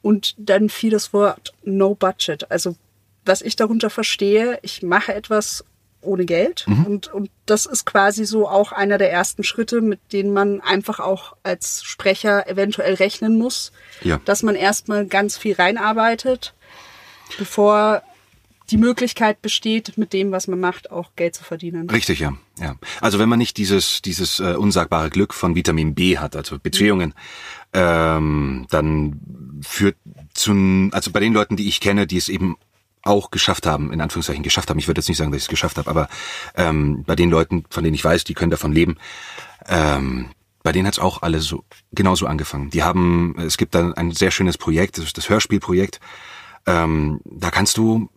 Und dann fiel das Wort No Budget. Also was ich darunter verstehe, ich mache etwas ohne Geld mhm. und, und das ist quasi so auch einer der ersten Schritte, mit denen man einfach auch als Sprecher eventuell rechnen muss, ja. dass man erstmal ganz viel reinarbeitet, bevor die Möglichkeit besteht, mit dem, was man macht, auch Geld zu verdienen. Richtig, ja. ja. Also wenn man nicht dieses, dieses äh, unsagbare Glück von Vitamin B hat, also Beziehungen, ähm, dann führt zu, also bei den Leuten, die ich kenne, die es eben auch geschafft haben, in Anführungszeichen geschafft haben. Ich würde jetzt nicht sagen, dass ich es geschafft habe, aber ähm, bei den Leuten, von denen ich weiß, die können davon leben, ähm, bei denen hat es auch alle so genauso angefangen. Die haben, es gibt da ein sehr schönes Projekt, das ist das Hörspielprojekt. Ähm, da kannst du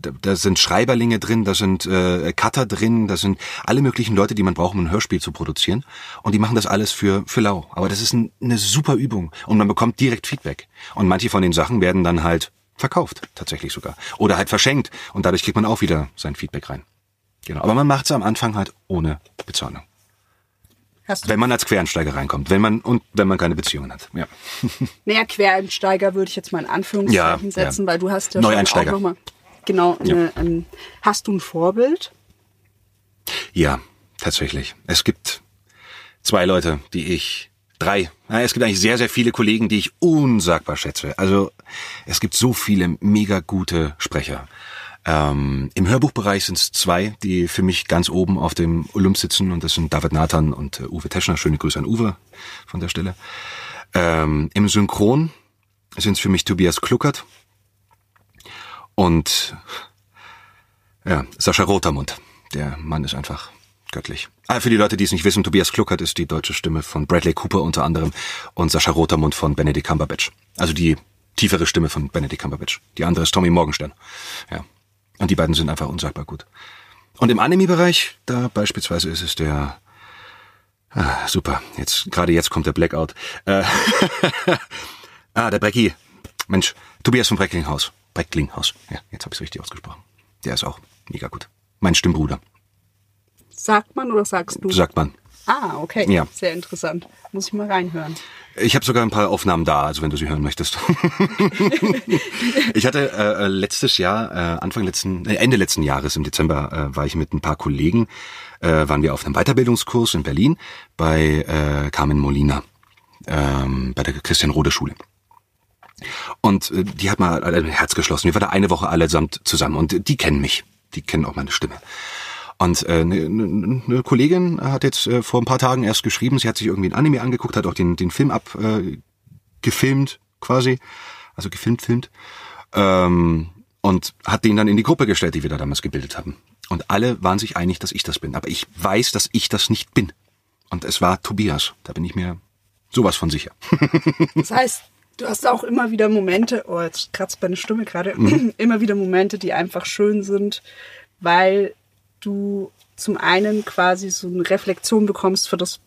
da, da sind Schreiberlinge drin, da sind äh, Cutter drin, da sind alle möglichen Leute, die man braucht, um ein Hörspiel zu produzieren. Und die machen das alles für, für lau. Aber das ist ein, eine super Übung. Und man bekommt direkt Feedback. Und manche von den Sachen werden dann halt verkauft, tatsächlich sogar. Oder halt verschenkt. Und dadurch kriegt man auch wieder sein Feedback rein. Genau. Aber man macht es am Anfang halt ohne Bezahlung. Wenn man als Quereinsteiger reinkommt, wenn man und wenn man keine Beziehungen hat. Ja. [laughs] Naja, Quereinsteiger würde ich jetzt mal in Anführungszeichen ja, setzen, ja. weil du hast ja Neueinsteiger. auch nochmal genau, ja. eine, ähm, hast du ein Vorbild? Ja, tatsächlich. Es gibt zwei Leute, die ich, drei, es gibt eigentlich sehr, sehr viele Kollegen, die ich unsagbar schätze. Also es gibt so viele mega gute Sprecher. Ähm, Im Hörbuchbereich sind es zwei, die für mich ganz oben auf dem Olymp sitzen und das sind David Nathan und äh, Uwe Teschner. Schöne Grüße an Uwe von der Stelle. Ähm, Im Synchron sind es für mich Tobias Kluckert und ja, Sascha Rotermund. Der Mann ist einfach göttlich. Ah, für die Leute, die es nicht wissen, Tobias Kluckert ist die deutsche Stimme von Bradley Cooper unter anderem und Sascha Rotermund von Benedict Cumberbatch. Also die tiefere Stimme von Benedict Cumberbatch. Die andere ist Tommy Morgenstern. Ja. Und die beiden sind einfach unsagbar gut. Und im Anime-Bereich, da beispielsweise ist es der ah, super, jetzt gerade jetzt kommt der Blackout. Äh, [laughs] ah, der Brecki. Mensch, Tobias von Brecklinghaus. Brecklinghaus. Ja, jetzt habe ich es richtig ausgesprochen. Der ist auch mega gut. Mein Stimmbruder. Sagt man oder sagst du? Sagt man. Ah, okay. Ja. Sehr interessant. Muss ich mal reinhören. Ich habe sogar ein paar Aufnahmen da, also wenn du sie hören möchtest. [laughs] ich hatte äh, letztes Jahr, äh, Anfang letzten, äh, Ende letzten Jahres im Dezember, äh, war ich mit ein paar Kollegen, äh, waren wir auf einem Weiterbildungskurs in Berlin bei äh, Carmen Molina, ähm, bei der Christian Rode Schule. Und äh, die hat mal ein Herz geschlossen. Wir waren da eine Woche allesamt zusammen und die kennen mich. Die kennen auch meine Stimme. Und äh, eine, ne, ne Kollegin hat jetzt äh, vor ein paar Tagen erst geschrieben, sie hat sich irgendwie ein Anime angeguckt, hat auch den, den Film abgefilmt, äh, quasi. Also gefilmt, filmt. Ähm, und hat den dann in die Gruppe gestellt, die wir da damals gebildet haben. Und alle waren sich einig, dass ich das bin. Aber ich weiß, dass ich das nicht bin. Und es war Tobias. Da bin ich mir sowas von sicher. [laughs] Das heißt, Du hast auch immer wieder Momente, oh, jetzt kratzt meine Stimme gerade, mhm. [clears throat] immer wieder Momente, die einfach schön sind, weil du zum einen quasi so eine Reflexion bekommst für das,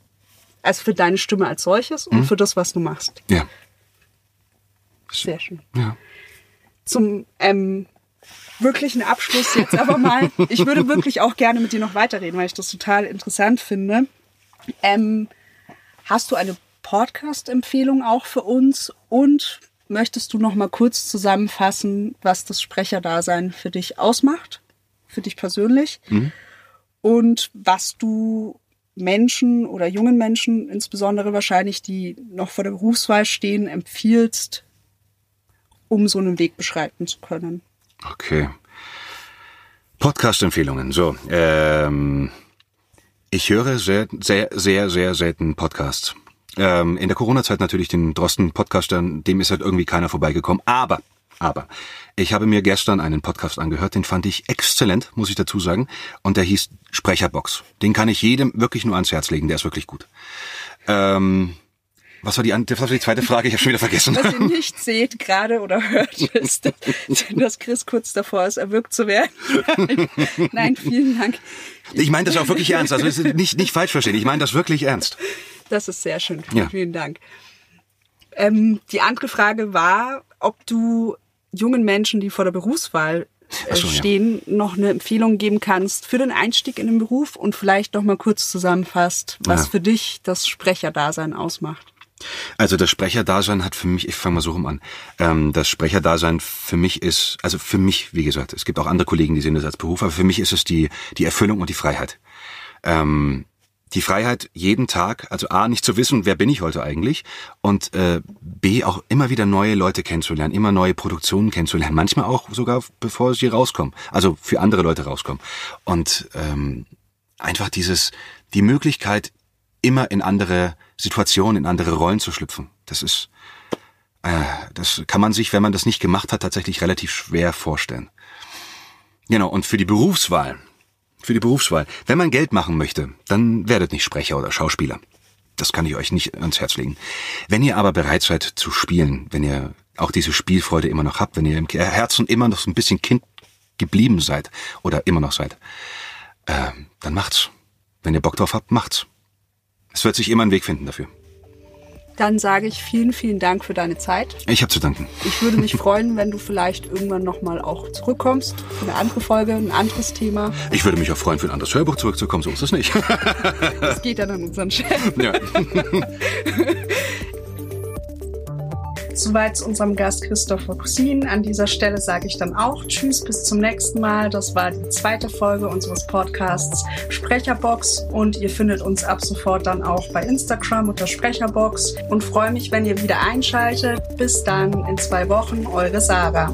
also für deine Stimme als solches und mhm. für das, was du machst. Ja. Sehr schön. Ja. Zum ähm, wirklichen Abschluss jetzt aber mal. [laughs] Ich würde wirklich auch gerne mit dir noch weiterreden, weil ich das total interessant finde. Ähm, hast du eine Podcast-Empfehlung auch für uns und möchtest du noch mal kurz zusammenfassen, was das Sprecherdasein für dich ausmacht, für dich persönlich mhm. und was du Menschen oder jungen Menschen, insbesondere wahrscheinlich, die noch vor der Berufswahl stehen, empfiehlst, um so einen Weg beschreiten zu können? Okay. Podcast-Empfehlungen. So, ähm, ich höre sehr, sehr, sehr, sehr selten Podcasts. Ähm, in der Corona-Zeit natürlich den Drosten-Podcast, dem ist halt irgendwie keiner vorbeigekommen. Aber, aber, ich habe mir gestern einen Podcast angehört, den fand ich exzellent, muss ich dazu sagen. Und der hieß Sprecherbox. Den kann ich jedem wirklich nur ans Herz legen, der ist wirklich gut. Ähm, was war die, was war die zweite Frage? Ich habe schon wieder vergessen. Was ihr [laughs] nicht seht gerade oder hört, [laughs] ist, dass Chris kurz davor ist, erwürgt zu werden. [laughs] Nein, vielen Dank. Ich meine das auch wirklich ernst. Also nicht, nicht falsch verstehen. Ich meine das wirklich ernst. Das ist sehr schön. Ja. Vielen Dank. Ähm, die andere Frage war, ob du jungen Menschen, die vor der Berufswahl äh, so, stehen, ja. noch eine Empfehlung geben kannst für den Einstieg in den Beruf und vielleicht noch mal kurz zusammenfasst, was ja. für dich das Sprecherdasein ausmacht. Also das Sprecherdasein hat für mich, ich fange mal so rum an, ähm, das Sprecherdasein für mich ist, also für mich, wie gesagt, es gibt auch andere Kollegen, die sehen das als Beruf, aber für mich ist es die, die Erfüllung und die Freiheit. Ähm, die Freiheit, jeden Tag, also A, nicht zu wissen, wer bin ich heute eigentlich, und äh, B, auch immer wieder neue Leute kennenzulernen, immer neue Produktionen kennenzulernen, manchmal auch sogar bevor sie rauskommen, also für andere Leute rauskommen. Und ähm, einfach dieses, die Möglichkeit, immer in andere Situationen, in andere Rollen zu schlüpfen. Das ist, äh, das kann man sich, wenn man das nicht gemacht hat, tatsächlich relativ schwer vorstellen. Genau, und für die Berufswahl, für die Berufswahl. Wenn man Geld machen möchte, dann werdet nicht Sprecher oder Schauspieler. Das kann ich euch nicht ans Herz legen. Wenn ihr aber bereit seid zu spielen, wenn ihr auch diese Spielfreude immer noch habt, wenn ihr im Herzen immer noch so ein bisschen Kind geblieben seid oder immer noch seid, äh, dann macht's. Wenn ihr Bock drauf habt, macht's. Es wird sich immer einen Weg finden dafür. Dann sage ich vielen, vielen Dank für deine Zeit. Ich habe zu danken. Ich würde mich freuen, wenn du vielleicht irgendwann nochmal auch zurückkommst für eine andere Folge, ein anderes Thema. Ich würde mich auch freuen, für ein anderes Hörbuch zurückzukommen, so ist es nicht. Das geht dann an unseren Chef. Ja. [laughs] Soweit zu unserem Gast Christopher Cousin. An dieser Stelle sage ich dann auch Tschüss, bis zum nächsten Mal. Das war die zweite Folge unseres Podcasts Sprecherbox und ihr findet uns ab sofort dann auch bei Instagram unter Sprecherbox und freue mich, wenn ihr wieder einschaltet. Bis dann in zwei Wochen, eure Sarah.